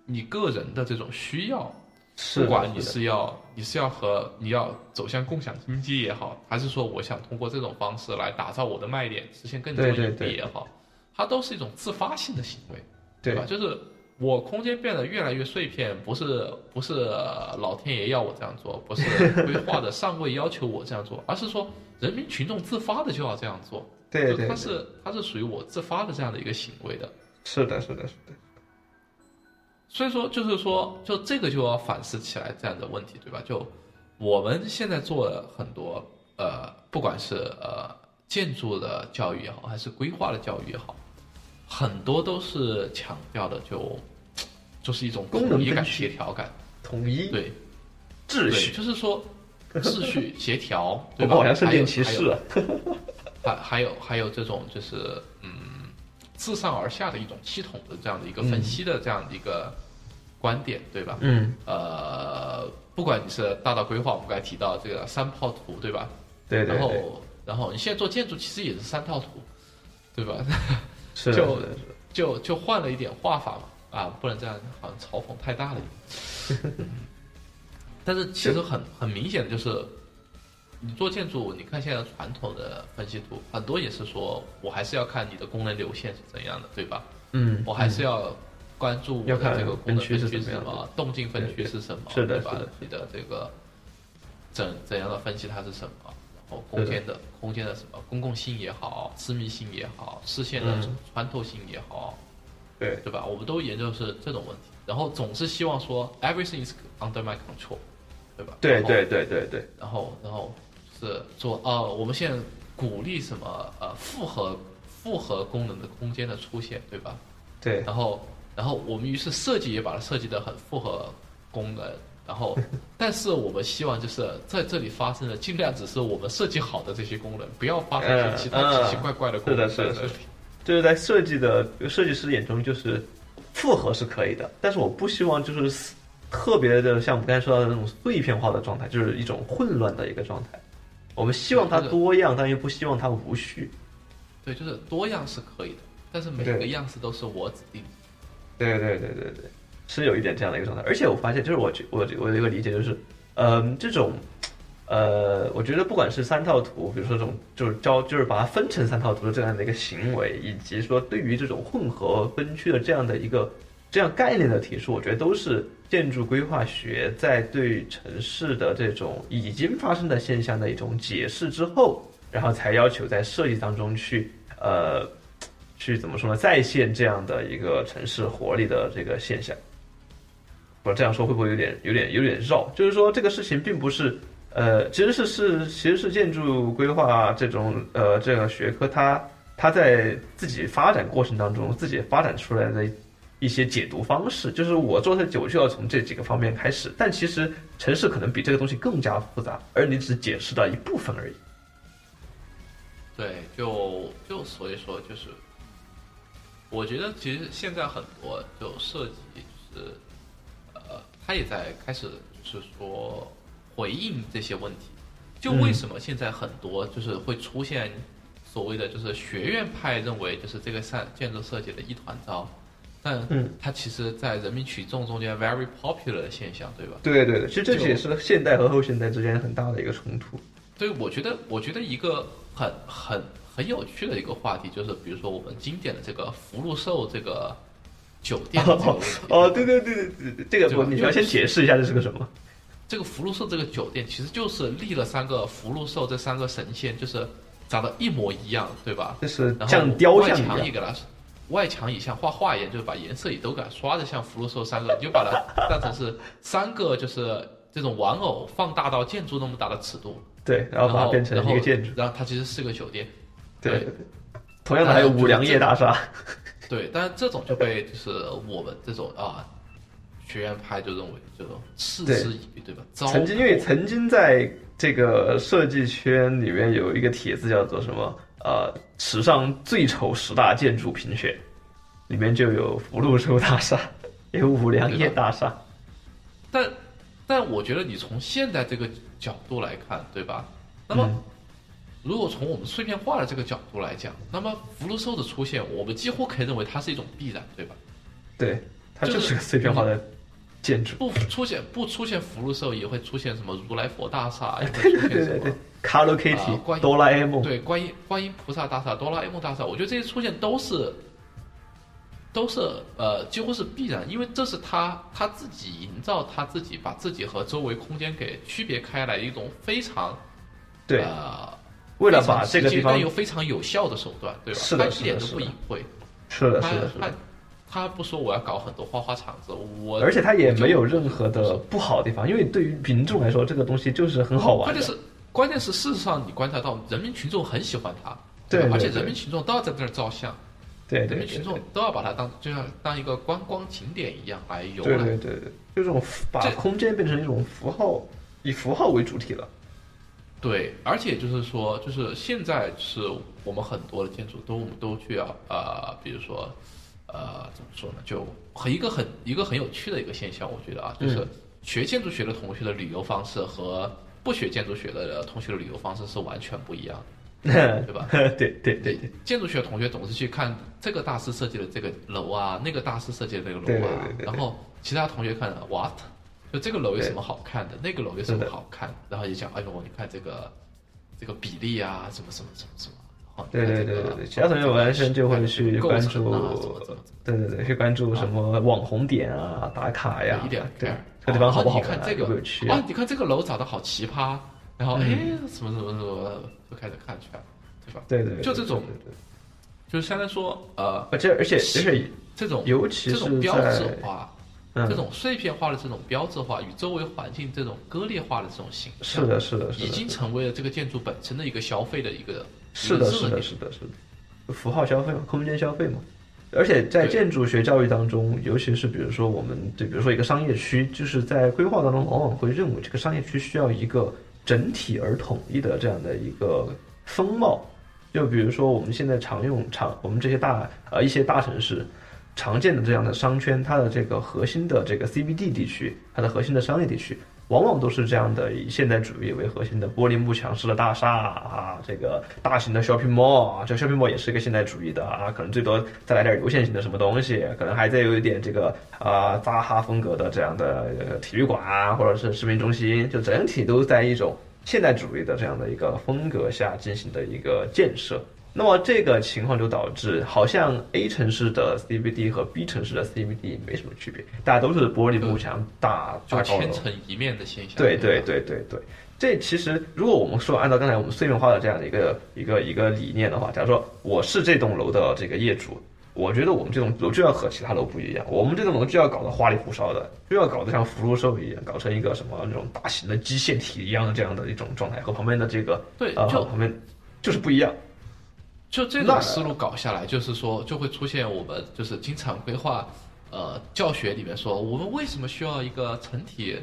你个人的这种需要，是不管你是要你是要和你要走向共享经济也好，还是说我想通过这种方式来打造我的卖点，实现更多盈利也好，它都是一种自发性的行为。对吧？就是我空间变得越来越碎片，不是 不是呃老天爷要我这样做，不是 规划的上位要求我这样做，而是说人民群众自发的就要这样做。对对，对它是它是属于我自发的这样的一个行为的。是的，是的，是的。所以说，就是说，就这个就要反思起来这样的问题，对吧？就我们现在做了很多呃，不管是呃建筑的教育也好，还是规划的教育也好，很多都是强调的就就是一种统一感、协调感。统一对，秩序，就是说秩序 协调，对吧？们好像圣还有殿骑士啊，还还有还有这种就是嗯，自上而下的一种系统的这样的一个分析的这样的一个观点，对吧？嗯，呃，不管你是大道规划，我们刚才提到这个三炮图，对吧？对然，后然后你现在做建筑其实也是三套图，对吧？是就就就换了一点画法嘛，啊，不能这样，好像嘲讽太大了一点。但是其实很很明显的就是，你做建筑，你看现在传统的分析图，很多也是说我还是要看你的功能流线是怎样的，对吧？嗯，我还是要关注我要看的这个功能分区是什么，动静分区是什么，对吧？你的这个怎怎样的分析它是什么？然后空间的空间的什么公共性也好，私密性也好，视线的嗯穿透性也好，对对吧？我们都研究是这种问题，然后总是希望说 everything is under my control，对吧？对对对对对，然后然后是做呃，我们现在鼓励什么呃复合复合功能的空间的出现，对吧？对然后然后我们于是设计也把它设计的很复合功能，然后 但是我们希望就是在这里发生的尽量只是我们设计好的这些功能，不要发生一些其他嗯奇奇怪怪的功能是的是的。就是在设计的设计师眼中，就是复合是可以的，但是我不希望就是特别的像我们刚才说到的那种碎片化的状态，就是一种混乱的一个状态。我们希望它多样，但又不希望它无序。对，就是多样是可以的，但是每个样式都是我指定的。对对对对对，是有一点这样的一个状态。而且我发现，就是我觉我我有一个理解就是，嗯、这种，呃，我觉得不管是三套图，比如说这种就是教就是把它分成三套图的这样的一个行为，以及说对于这种混合分区的这样的一个这样概念的提出，我觉得都是建筑规划学在对城市的这种已经发生的现象的一种解释之后，然后才要求在设计当中去呃。去怎么说呢？再现这样的一个城市活力的这个现象。我这样说会不会有点有点有点绕？就是说这个事情并不是呃，其实是是其实是建筑规划这种呃这个学科它它在自己发展过程当中自己发展出来的一些解读方式。就是我做太久，就要从这几个方面开始，但其实城市可能比这个东西更加复杂，而你只解释了一部分而已。对，就就所以说就是，我觉得其实现在很多就设计就是，他也在开始就是说回应这些问题。就为什么现在很多就是会出现所谓的就是学院派认为就是这个设建筑设计的一团糟，但嗯它其实在人民群众中间 very popular 的现象，对吧？对对对，其实这也是现代和后现代之间很大的一个冲突。对，我觉得，我觉得一个很很很有趣的一个话题，就是比如说我们经典的这个福禄寿这个酒店的这个问题。哦，对对对对对对，这个我你要先解释一下这是个什么？这个福禄寿这个酒店其实就是立了三个福禄寿这三个神仙，就是长得一模一样，对吧？就是像雕像一样。墙也给它，外墙也像画画一样，就是把颜色也都给它刷的像福禄寿三个，你就把它当成是三个就是这种玩偶放大到建筑那么大的尺度，对，然后把它变成一个建筑。然后它其实是个酒店。对对对对。同样的还有五粮液大厦。对，但是这种就被就是我们这种啊学院派就认为这种嗤之以鼻，对吧？曾经因为曾经在这个设计圈里面有一个帖子叫做什么呃史上最丑十大建筑评选，里面就有福禄寿大厦，有五粮液大厦。但但我觉得你从现在这个角度来看，对吧？那么、嗯如果从我们碎片化的这个角度来讲，那么福禄寿的出现，我们几乎可以认为它是一种必然，对吧？对，它就就是是个碎片化的建筑。不出现不出现福禄寿，也会出现什么如来佛大厦，也会对出现对对对什么。，Hello 啊 Kitty、关于哆啦 A 梦。对，观音观音菩萨大厦、哆啦 A 梦大厦，我觉得这些出现都是都是呃几乎是必然，因为这是他他自己营造他自己把自己和周围空间给区别开来的一种非常对，呃为了把这个地方直接但又非常有效的手段，对吧？是的他一点都是的是的不隐晦，是的，他是的，是他的。他不说我要搞很多花花场子，我而且他也没有任何的不好的地方，因为对于民众来说，这个东西就是很好玩关键。是关键是事实上你观察到人民群众很喜欢它，吧？对对对而且人民群众都要在那儿照相，对人民群众都要把它当就像当一个观光景点一样来游对览。对对对，就这种把这空间变成一种符号，以符号为主体了。对，而且就是说，就是现在是我们很多的建筑都我们都需要呃，比如说呃，怎么说呢？就很一个很一个很有趣的一个现象，我觉得啊，就是嗯学建筑学的同学的旅游方式和不学建筑学的同学的旅游方式是完全不一样的，对吧？对对对对建筑学同学总是去看这个大师设计的这个楼啊，那个大师设计的那个楼啊对对，对然后其他同学看 what，就这个楼有什么好看的，那个楼有什么好看的，然后也讲，哎呦，你看这个这个比例啊，什么什么什么什么，对对对对对，其他同学完全就会去关注对对对，去关注什么网红点啊、打卡呀一，点对这个地方好不好看这个有趣啊？啊，你看这个楼长得好奇葩，然后嗯哎，什么什么什么，就开始看去了，对吧？对对，就这种就是相当于说，呃，而且而且而且，这种尤其是这种标在志化。嗯。这种碎片化的这种标志化与周围环境这种割裂化的这种形象，是的，是的，是的，已经成为了这个建筑本身的一个消费的一个是的，是的，是的，是的，符号消费嘛，空间消费嘛。而且在建筑学教育当中，尤其是比如说我们对，比如说一个商业区，就是在规划当中往往会认为这个商业区需要一个整体而统一的这样的一个风貌。就比如说我们现在常用常我们这些大呃一些大城市常见的这样的商圈，它的这个核心的这个 CBD 地区，它的核心的商业地区，往往都是这样的以现代主义为核心的玻璃幕墙式的大厦啊，这个大型的 shopping mall 啊，这 shopping mall 也是一个现代主义的啊，可能最多再来点流线型的什么东西，可能还再有一点这个啊、扎哈风格的这样的体育馆啊，或者是市民中心，就整体都在一种现代主义的这样的一个风格下进行的一个建设。那么这个情况就导致，好像 A 城市的 CBD 和 B 城市的 CBD 没什么区别，大家都是玻璃幕墙、大就大高楼千。层一面的现象。对对对对对，这其实如果我们说按照刚才我们碎片化的这样的一个一个一个理念的话，假如说我是这栋楼的这个业主，我觉得我们这栋楼就要和其他楼不一样，我们这栋楼就要搞得花里胡哨的，就要搞得像福禄寿一样，搞成一个什么那种大型的机械体一样的这样的一种状态，和旁边的这个呃对就旁边就是不一样。就这那种思路搞下来，就是说就会出现我们就是经常规划，呃，教学里面说我们为什么需要一个整体，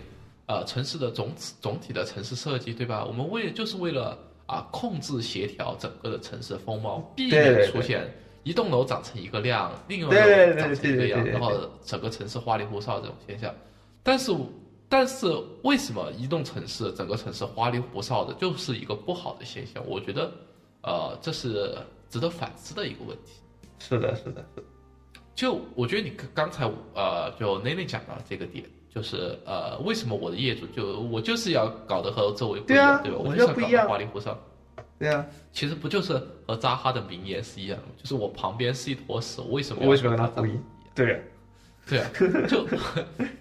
呃，城市的总总体的城市设计，对吧？我们为就是为了啊控制协调整个的城市风貌，避免出现一栋楼长成一个量，另一栋楼长成一个样，然后整个城市花里胡哨这种现象。但是但是为什么一栋城市整个城市花里胡哨的，就是一个不好的现象？我觉得，呃，这是值得反思的一个问题。是的，是的，是的，就我觉得你刚才呃，就 n 内讲到这个点，就是呃，为什么我的业主就我就是要搞得和周围不一对啊样，对吧？我就是要搞得花里胡哨。对啊，其实不就是和扎哈的名言是一样的，就是我旁边是一坨屎，我为什么我为什么跟他他不一？对啊，对啊，就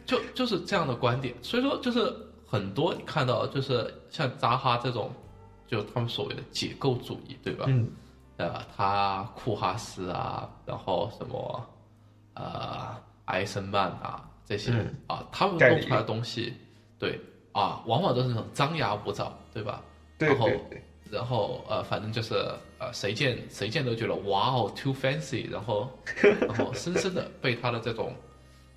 就就是这样的观点。所以说，就是很多你看到，就是像扎哈这种，就他们所谓的解构主义，对吧？嗯，呃，他库哈斯啊，然后什么呃埃森曼啊这些、嗯啊，他们弄出来的东西，对啊，往往都是那种张牙舞爪，对吧？对然后然后呃，反正就是呃，谁见谁见都觉得哇哦，too fancy，然后 然后深深的被他的这种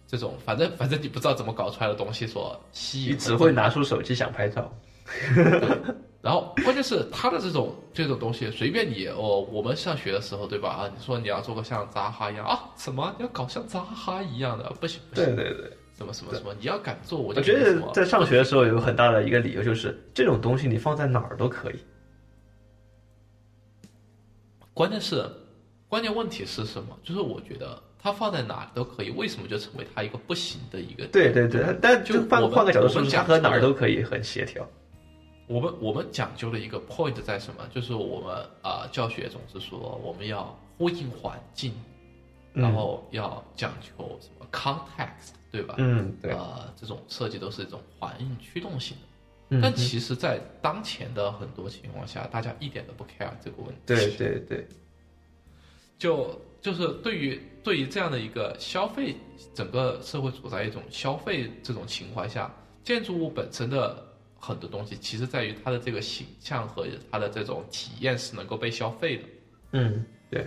这种，反正反正你不知道怎么搞出来的东西所吸引，你只会拿出手机想拍照。然后关键是他的这种这种东西，随便你哦，我们上学的时候对吧？啊，你说你要做个像扎哈一样啊，什么你要搞像扎哈一样的，不行不行，对对对。什么什么什么，你要敢做，我我就觉得在上学的时候有很大的一个理由就是，这种东西你放在哪儿都可以。关键是，关键问题是什么？就是我觉得它放在哪里都可以，为什么就成为它一个不行的一个？对对对，但就就换我换个角度说，我们讲它和哪儿都可以很协调。我们我们讲究的一个 point 在什么？就是我们啊、教学总是说我们要呼应环境，嗯然后要讲求什么 context，对吧？嗯，对，呃，这种设计都是一种环境驱动性的。嗯但其实，在当前的很多情况下，大家一点都不 care 这个问题。对对对，就就是对于对于这样的一个消费，整个社会处在一种消费这种情况下，建筑物本身的很多东西，其实在于它的这个形象和它的这种体验是能够被消费的。嗯，对，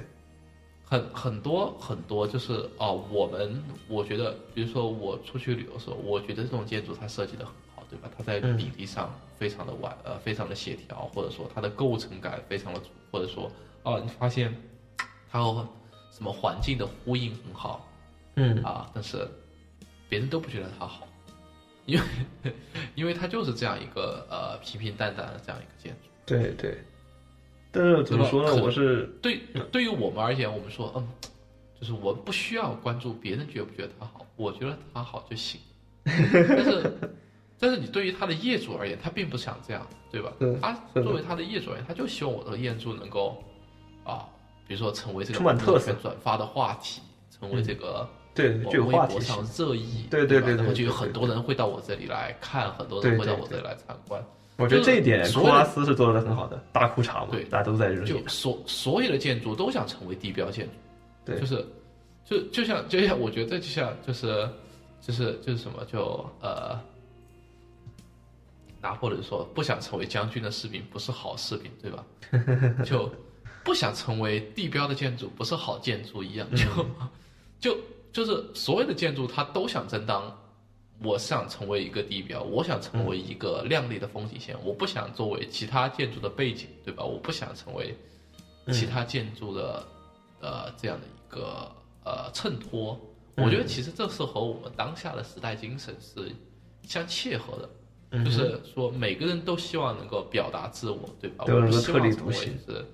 很很多很多就是哦，我们我觉得，比如说我出去旅游的时候，我觉得这种建筑它设计的很好，对吧？它在嗯比例上非常的完呃，非常的协调，或者说它的构成感非常的足，或者说哦，你发现 它和什么环境的呼应很好嗯。啊，但是别人都不觉得它好，因为 因为它就是这样一个呃平平淡淡的这样一个建筑。对对。但是怎么说呢？我是对，对于我们而言，我们说，嗯，就是我们不需要关注别人觉不觉得它好，我觉得它好就行。但是，但是你对于他的业主而言，他并不想这样，对吧嗯？他作为他的业主而言，他就希望我的业主能够啊，比如说成为这个充满特色转发的话题，成为这个对就话题性上。热议，对对吧然后就有对对对对很多人会到我这里来看，很多人对对会到我这里来参观。我觉得这一点库拉斯是做的很好的，大裤衩嘛对，大家都在热议就。所所有的建筑都想成为地标建筑，对就是就就像就像我觉得就像就是就是就是什么就呃，拿破仑说不想成为将军的士兵不是好士兵，对吧？就不想成为地标的建筑不是好建筑一样，就 就就是所有的建筑它都想争当。我想成为一个地标，我想成为一个亮丽的风景线，我不想作为其他建筑的背景，对吧？我不想成为其他建筑的、呃这样的一个呃衬托。我觉得其实这是和我们当下的时代精神是相切合的，嗯就是说每个人都希望能够表达自我，对吧？都我能够特立不希望成为独行是，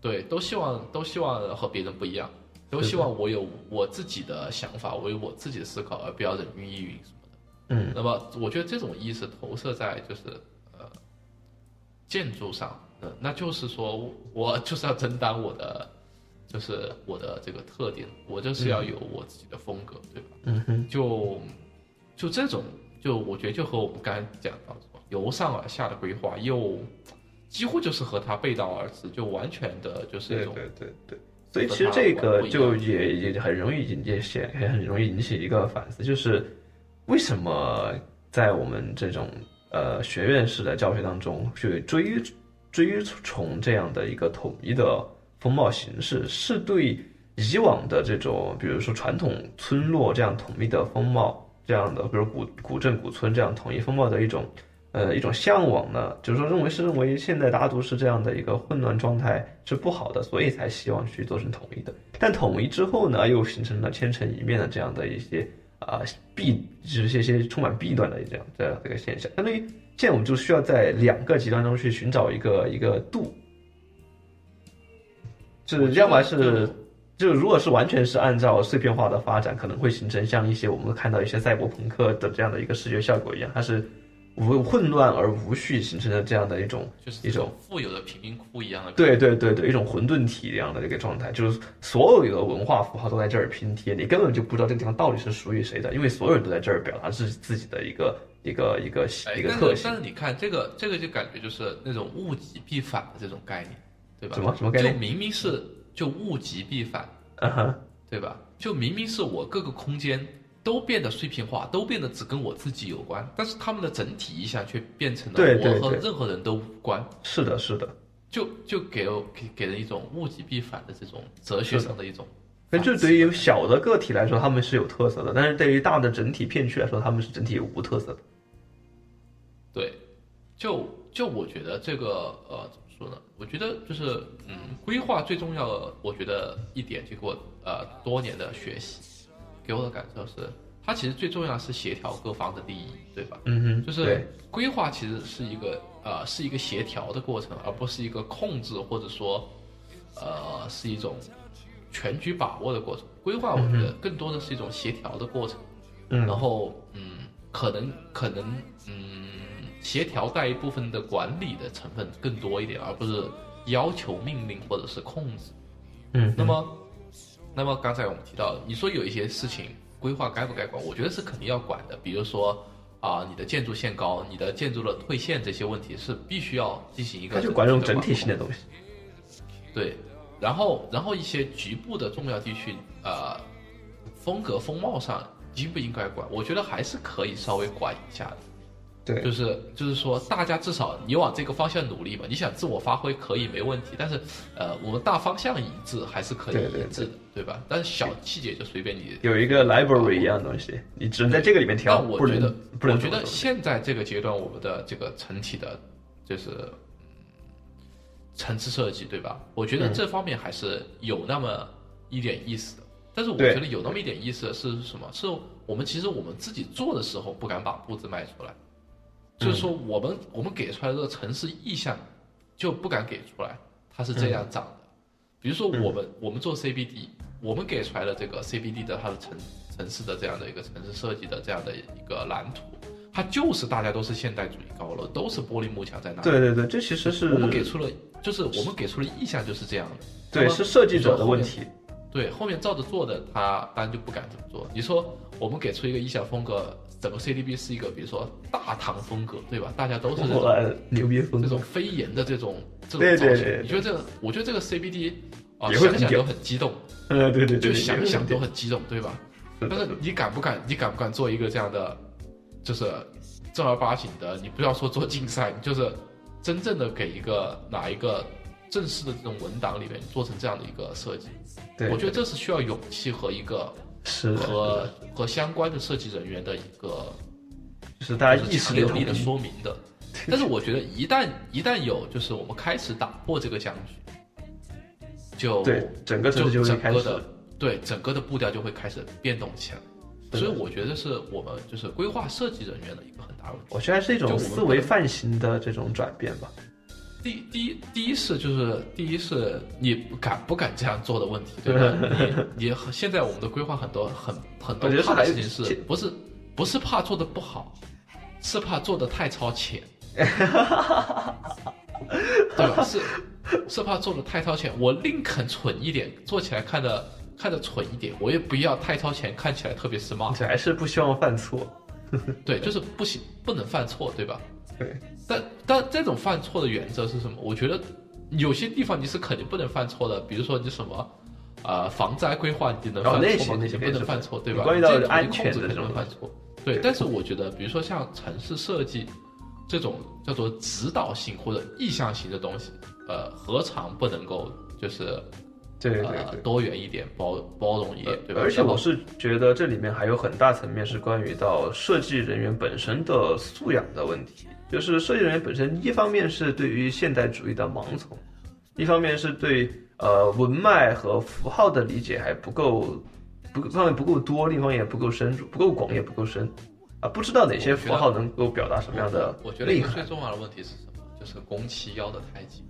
对，都希望都希望和别人不一样，都希望我有我自己的想法，我有我自己的思考，而不要人云亦云什么的。嗯，那么我觉得这种意识投射在就是呃建筑上，呃，那就是说我就是要争当我的，就是我的这个特点，我就是要有我自己的风格，对吧？嗯哼，就就这种，就我觉得就和我们刚才讲到说由上而下的规划，又几乎就是和它背道而驰，就完全的就是一种对对对对。所以其实这个就也也很容易引起也很容易引起一个反思，就是为什么在我们这种呃学院式的教学当中去追追崇这样的一个统一的风貌形式，是对以往的这种比如说传统村落这样统一的风貌，这样的比如古古镇古村这样统一风貌的一种呃一种向往呢？就是说认为是认为现在大都市这样的一个混乱状态是不好的，所以才希望去做成统一的。但统一之后呢，又形成了千城一面的这样的一些啊、弊，就是一些充满弊端的这样这样的一个现象。相当于现在我们就需要在两个极端中去寻找一个一个度，就是要么是。就如果是完全是按照碎片化的发展，可能会形成像一些我们看到一些赛博朋克的这样的一个视觉效果一样，它是无混乱而无序形成的这样的一种就是一种富有的贫民窟一样的。对对对对，一种混沌体一样的一个状态，就是所有的文化符号都在这儿拼贴，你根本就不知道这个地方到底是属于谁的，因为所有人都在这儿表达自自己的一个一个一个哎一个特性但是但。是你看这个这个就感觉就是那种物极必反的这种概念，对吧？什么什么概念就明明是就物极必反，嗯哼，对吧？就明明是我各个空间都变得碎片化，都变得只跟我自己有关，但是他们的整体意象却变成了我和任何人都无关，是的，是的。就就给我给给人一种物极必反的这种哲学上的一种那。就对于小的个体来说，他们是有特色的，但是对于大的整体片区来说，他们是整体无特色的。对，就就我觉得这个呃怎么说呢？我觉得就是嗯，规划最重要的，我觉得一点就给我呃多年的学习，给我的感受是，它其实最重要是协调各方的利益，对吧？嗯哼，就是规划其实是一个呃是一个协调的过程，而不是一个控制或者说呃是一种全局把握的过程。规划我觉得更多的是一种协调的过程。嗯然后嗯，可能可能嗯，协调带一部分的管理的成分更多一点，而不是要求命令或者是控制。嗯，那么，那么刚才我们提到，你说有一些事情规划该不该管？我觉得是肯定要管的，比如说啊、你的建筑限高，你的建筑的退线这些问题是必须要进行一个他就管这种整体性的东西。对，然后然后一些局部的重要地区，呃，风格风貌上应不应该管？我觉得还是可以稍微管一下的。对，就是就是说，大家至少你往这个方向努力嘛。你想自我发挥可以没问题，但是呃，我们大方向一致还是可以一致的，对吧？但是小细节就随便你。有一个 library 一样的东西，你只能在这个里面挑，但我觉得，不能我觉得现在这个阶段，我们的这个整体的，就是嗯层次设计，对吧？我觉得嗯这方面还是有那么一点意思的。但是我觉得有那么一点意思的是什么？是我们其实我们自己做的时候不敢把步子迈出来，就是说我们我们给出来的这个城市意向就不敢给出来，它是这样长的。比如说我们、我们做 CBD，我们给出来的这个 CBD 的它的城城市的这样的一个城市设计的这样的一个蓝图，它就是大家都是现代主义高楼，都是玻璃幕墙在那里。对对对，这其实是我们给出了，就是我们给出了意向就是这样的。对是设计者的问题，对，后面照着做的，他当然就不敢这么做。你说我们给出一个意向风格，整个 CDB 是一个，比如说大唐风格，对吧？大家都是这种，牛逼风格这种，飞檐的这种这种造型。对对你觉得这个？我觉得这个 CBD 啊、想想都很激动，呃，对对对，就对想想都很激动，对吧？但是你敢不敢？你敢不敢做一个这样的，就是正儿八经的？你不要说做竞赛，你就是真正的给一个哪一个正式的这种文档里面做成这样的一个设计。对，我觉得这是需要勇气和一个是，和和相关的设计人员的一个就是大家就是意识流力的说明的。但是我觉得一旦一旦有就是我们开始打破这个僵局，就对整个就就整个的对整个的步调就会开始变动起来。所以我觉得是我们就是规划设计人员的一个很大问题。我觉得还是一种就思维范型的这种转变吧。第第一第一是就是第一是你敢不敢这样做的问题，对吧？你你现在我们的规划很多很很多怕的事情是是不是不是怕做的不好，是怕做的太超前，对吧？是是怕做的太超前，我宁肯蠢一点，做起来看着看着蠢一点，我也不要太超前，看起来特别 smart。还是不希望犯错。对，就是不行，不能犯错，对吧？对，但但这种犯错的原则是什么？我觉得有些地方你是肯定不能犯错的，比如说你什么，呃，防灾规划你能犯错吗？不些那些不能犯错，对吧？关于到安全的这种会犯错。对，但是我觉得，比如说像城市设计这种叫做指导性或者意向型的东西，呃，何尝不能够就是对对呃对。多元一点、包包容一点，对吧？而且我是觉得这里面还有很大层面是关于到设计人员本身的素养的问题，就是设计人员本身一方面是对于现代主义的盲从，一方面是对呃文脉和符号的理解还不够，不一方面不够多，另一方面也不够深入，不够广也不够深，啊，不知道哪些符号能够表达什么样的我觉得一。个最重要的问题是什么？就是工期要的太紧，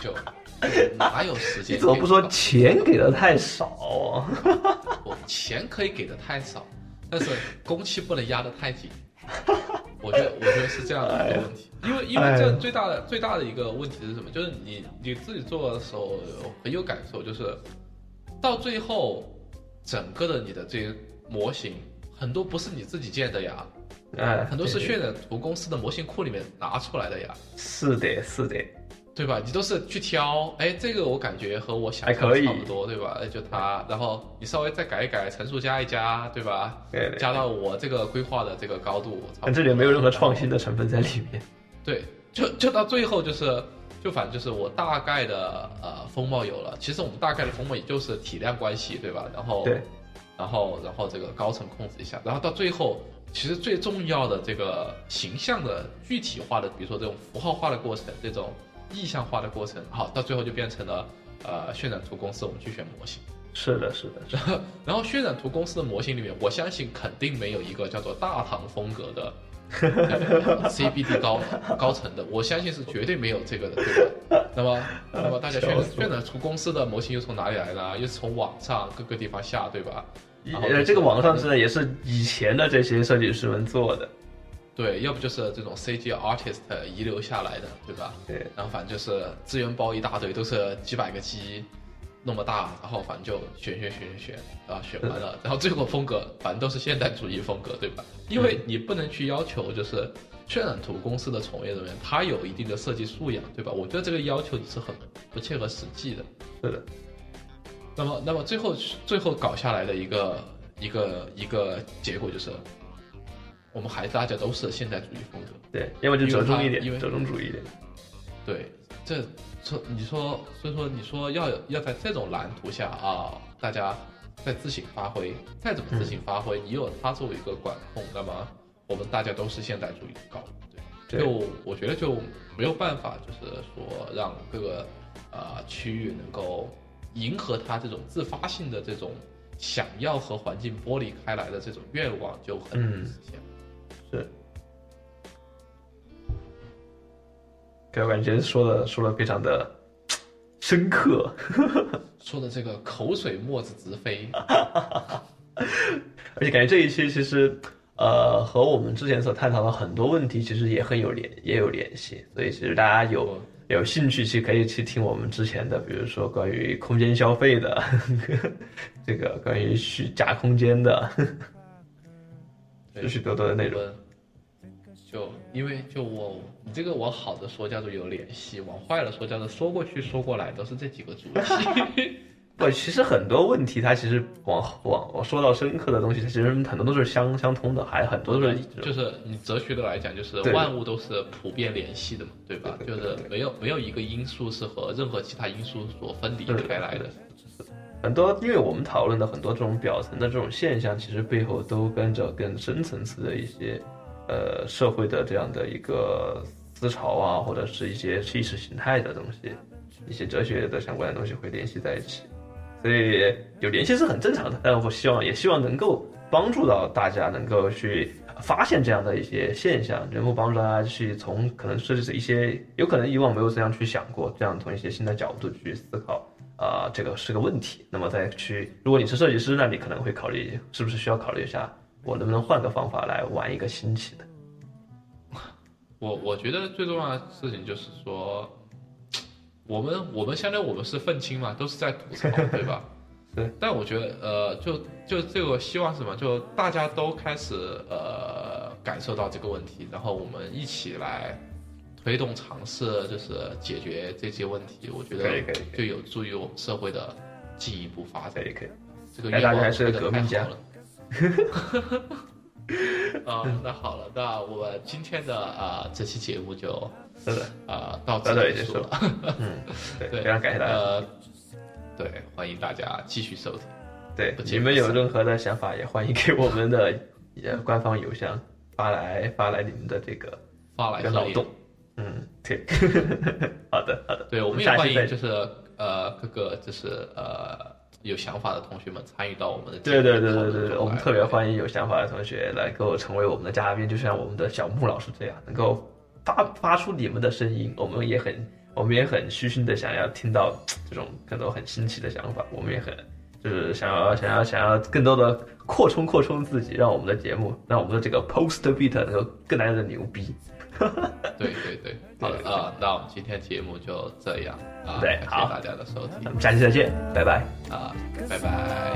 就哪有时间？你怎么不说？钱给的太少啊？我钱可以给的太少，但是工期不能压得太紧。我觉得，我觉得是这样的一个问题，因为因为这最大的最大的一个问题是什么？就是你你自己做的时候很有感受，就是到最后整个的你的这些模型很多不是你自己建的呀，哎，很多是渲染图公司的模型库里面拿出来的呀。是的，是的，对吧？你都是去挑，哎，这个我感觉和我想的差不多，对吧？哎，就它，然后你稍微再改一改，层数加一加，对吧？对对。加到我这个规划的这个高度，但这里没有任何创新的成分在里面。对，就就到最后就是，就反正就是我大概的呃风貌有了，其实我们大概的风貌也就是体量关系，对吧？然后，对，然后然后这个高层控制一下，然后到最后，其实最重要的这个形象的具体化的，比如说这种符号化的过程，这种意向化的过程，好，到最后就变成了呃渲染图公司我们去选模型，是的，是的，是的 然后渲染图公司的模型里面，我相信肯定没有一个叫做大唐风格的。呃 CBD 高高层的，我相信是绝对没有这个的，对吧？那么，那么大家渲染渲染图公司的模型又从哪里来呢？又是从网上各个地方下，对吧？然后呃，这个网上真的也是以前的这些设计师们做的。对，要不就是这种 CG artist 遗留下来的，对吧？对，然后反正就是资源包一大堆，都是几百个 G 那么大，然后反正就选选选选选啊，选完了，然后最后风格反正都是现代主义风格，对吧？因为你不能去要求就是渲染图公司的从业人员他有一定的设计素养，对吧？我觉得这个要求你是很不切合实际的。是的，那么，那么最后最后搞下来的一个一个一个结果就是，我们还大家都是现代主义风格。对，要么就折中一点，因为折中主义一点。对，这这你说，所以说你说要要在这种蓝图下啊，大家再自行发挥，再怎么自行发挥，你有它作为一个管控，那么我们大家都是现代主义的高，对，就我觉得就没有办法，就是说让各个呃区域能够迎合它这种自发性的这种想要和环境剥离开来的这种愿望，就很难实现。是。给我感觉说的说的非常的深刻，说的这个口水沫子直飞，而且感觉这一期其实呃和我们之前所探讨的很多问题其实也很有联也有联系，所以其实大家有有兴趣去可以去听我们之前的，比如说关于空间消费的，呵 呵这个关于虚假空间的，许许多多的内容。就因为就我你这个往好的说叫做有联系，往坏了说叫做说过去说过来都是这几个主题。不，其实很多问题它其实往往我说到深刻的东西，它其实很多都是相相通的，还很多都是就是你哲学的来讲，就是万物都是普遍联系的嘛，对吧？就是没有没有一个因素是和任何其他因素所分离开来的。很多因为我们讨论的很多这种表层的这种现象，其实背后都跟着更深层次的一些。呃，社会的这样的一个思潮啊，或者是一些意识形态的东西，一些哲学的相关的东西会联系在一起，所以有联系是很正常的。但我希望，也希望能够帮助到大家，能够去发现这样的一些现象，能够帮助大家去从可能是一些有可能以往没有这样去想过，这样从一些新的角度去思考啊，这个是个问题。那么再去，如果你是设计师，那你可能会考虑是不是需要考虑一下。我能不能换个方法来玩一个新奇的？我我觉得最重要的事情就是说，我们我们相当于我们是愤青嘛，都是在吐槽，对吧？对。但我觉得呃，就就这个希望是什么？就大家都开始呃感受到这个问题，然后我们一起来推动尝试，就是解决这些问题。我觉得可以可以，就有助于我们社会的进一步发展。可以可以。这个愿望是革命家。啊，那好了，那我们今天的啊这期节目就啊到此结束了。嗯，对，非常感谢大家。呃，对，欢迎大家继续收听。对，你们有任何的想法，也欢迎给我们的官方邮箱发来发来你们的这个发来脑洞。嗯，对，好的好的。对，我们也欢迎就是呃各个就是呃。有想法的同学们参与到我们的对对对对对，我们特别欢迎有想法的同学来够成为我们的嘉宾，就像我们的小木老师这样，能够发发出你们的声音，我们也很我们也很虚心的想要听到这种更多很新奇的想法，我们也很就是想要想要想要更多的扩充扩充自己，让我们的节目，让我们的这个 post beat 能够更加的牛逼。对对对，好的啊，那我们今天节目就这样啊，对，感谢大家的收听，我们下期再见，拜拜。啊，拜拜。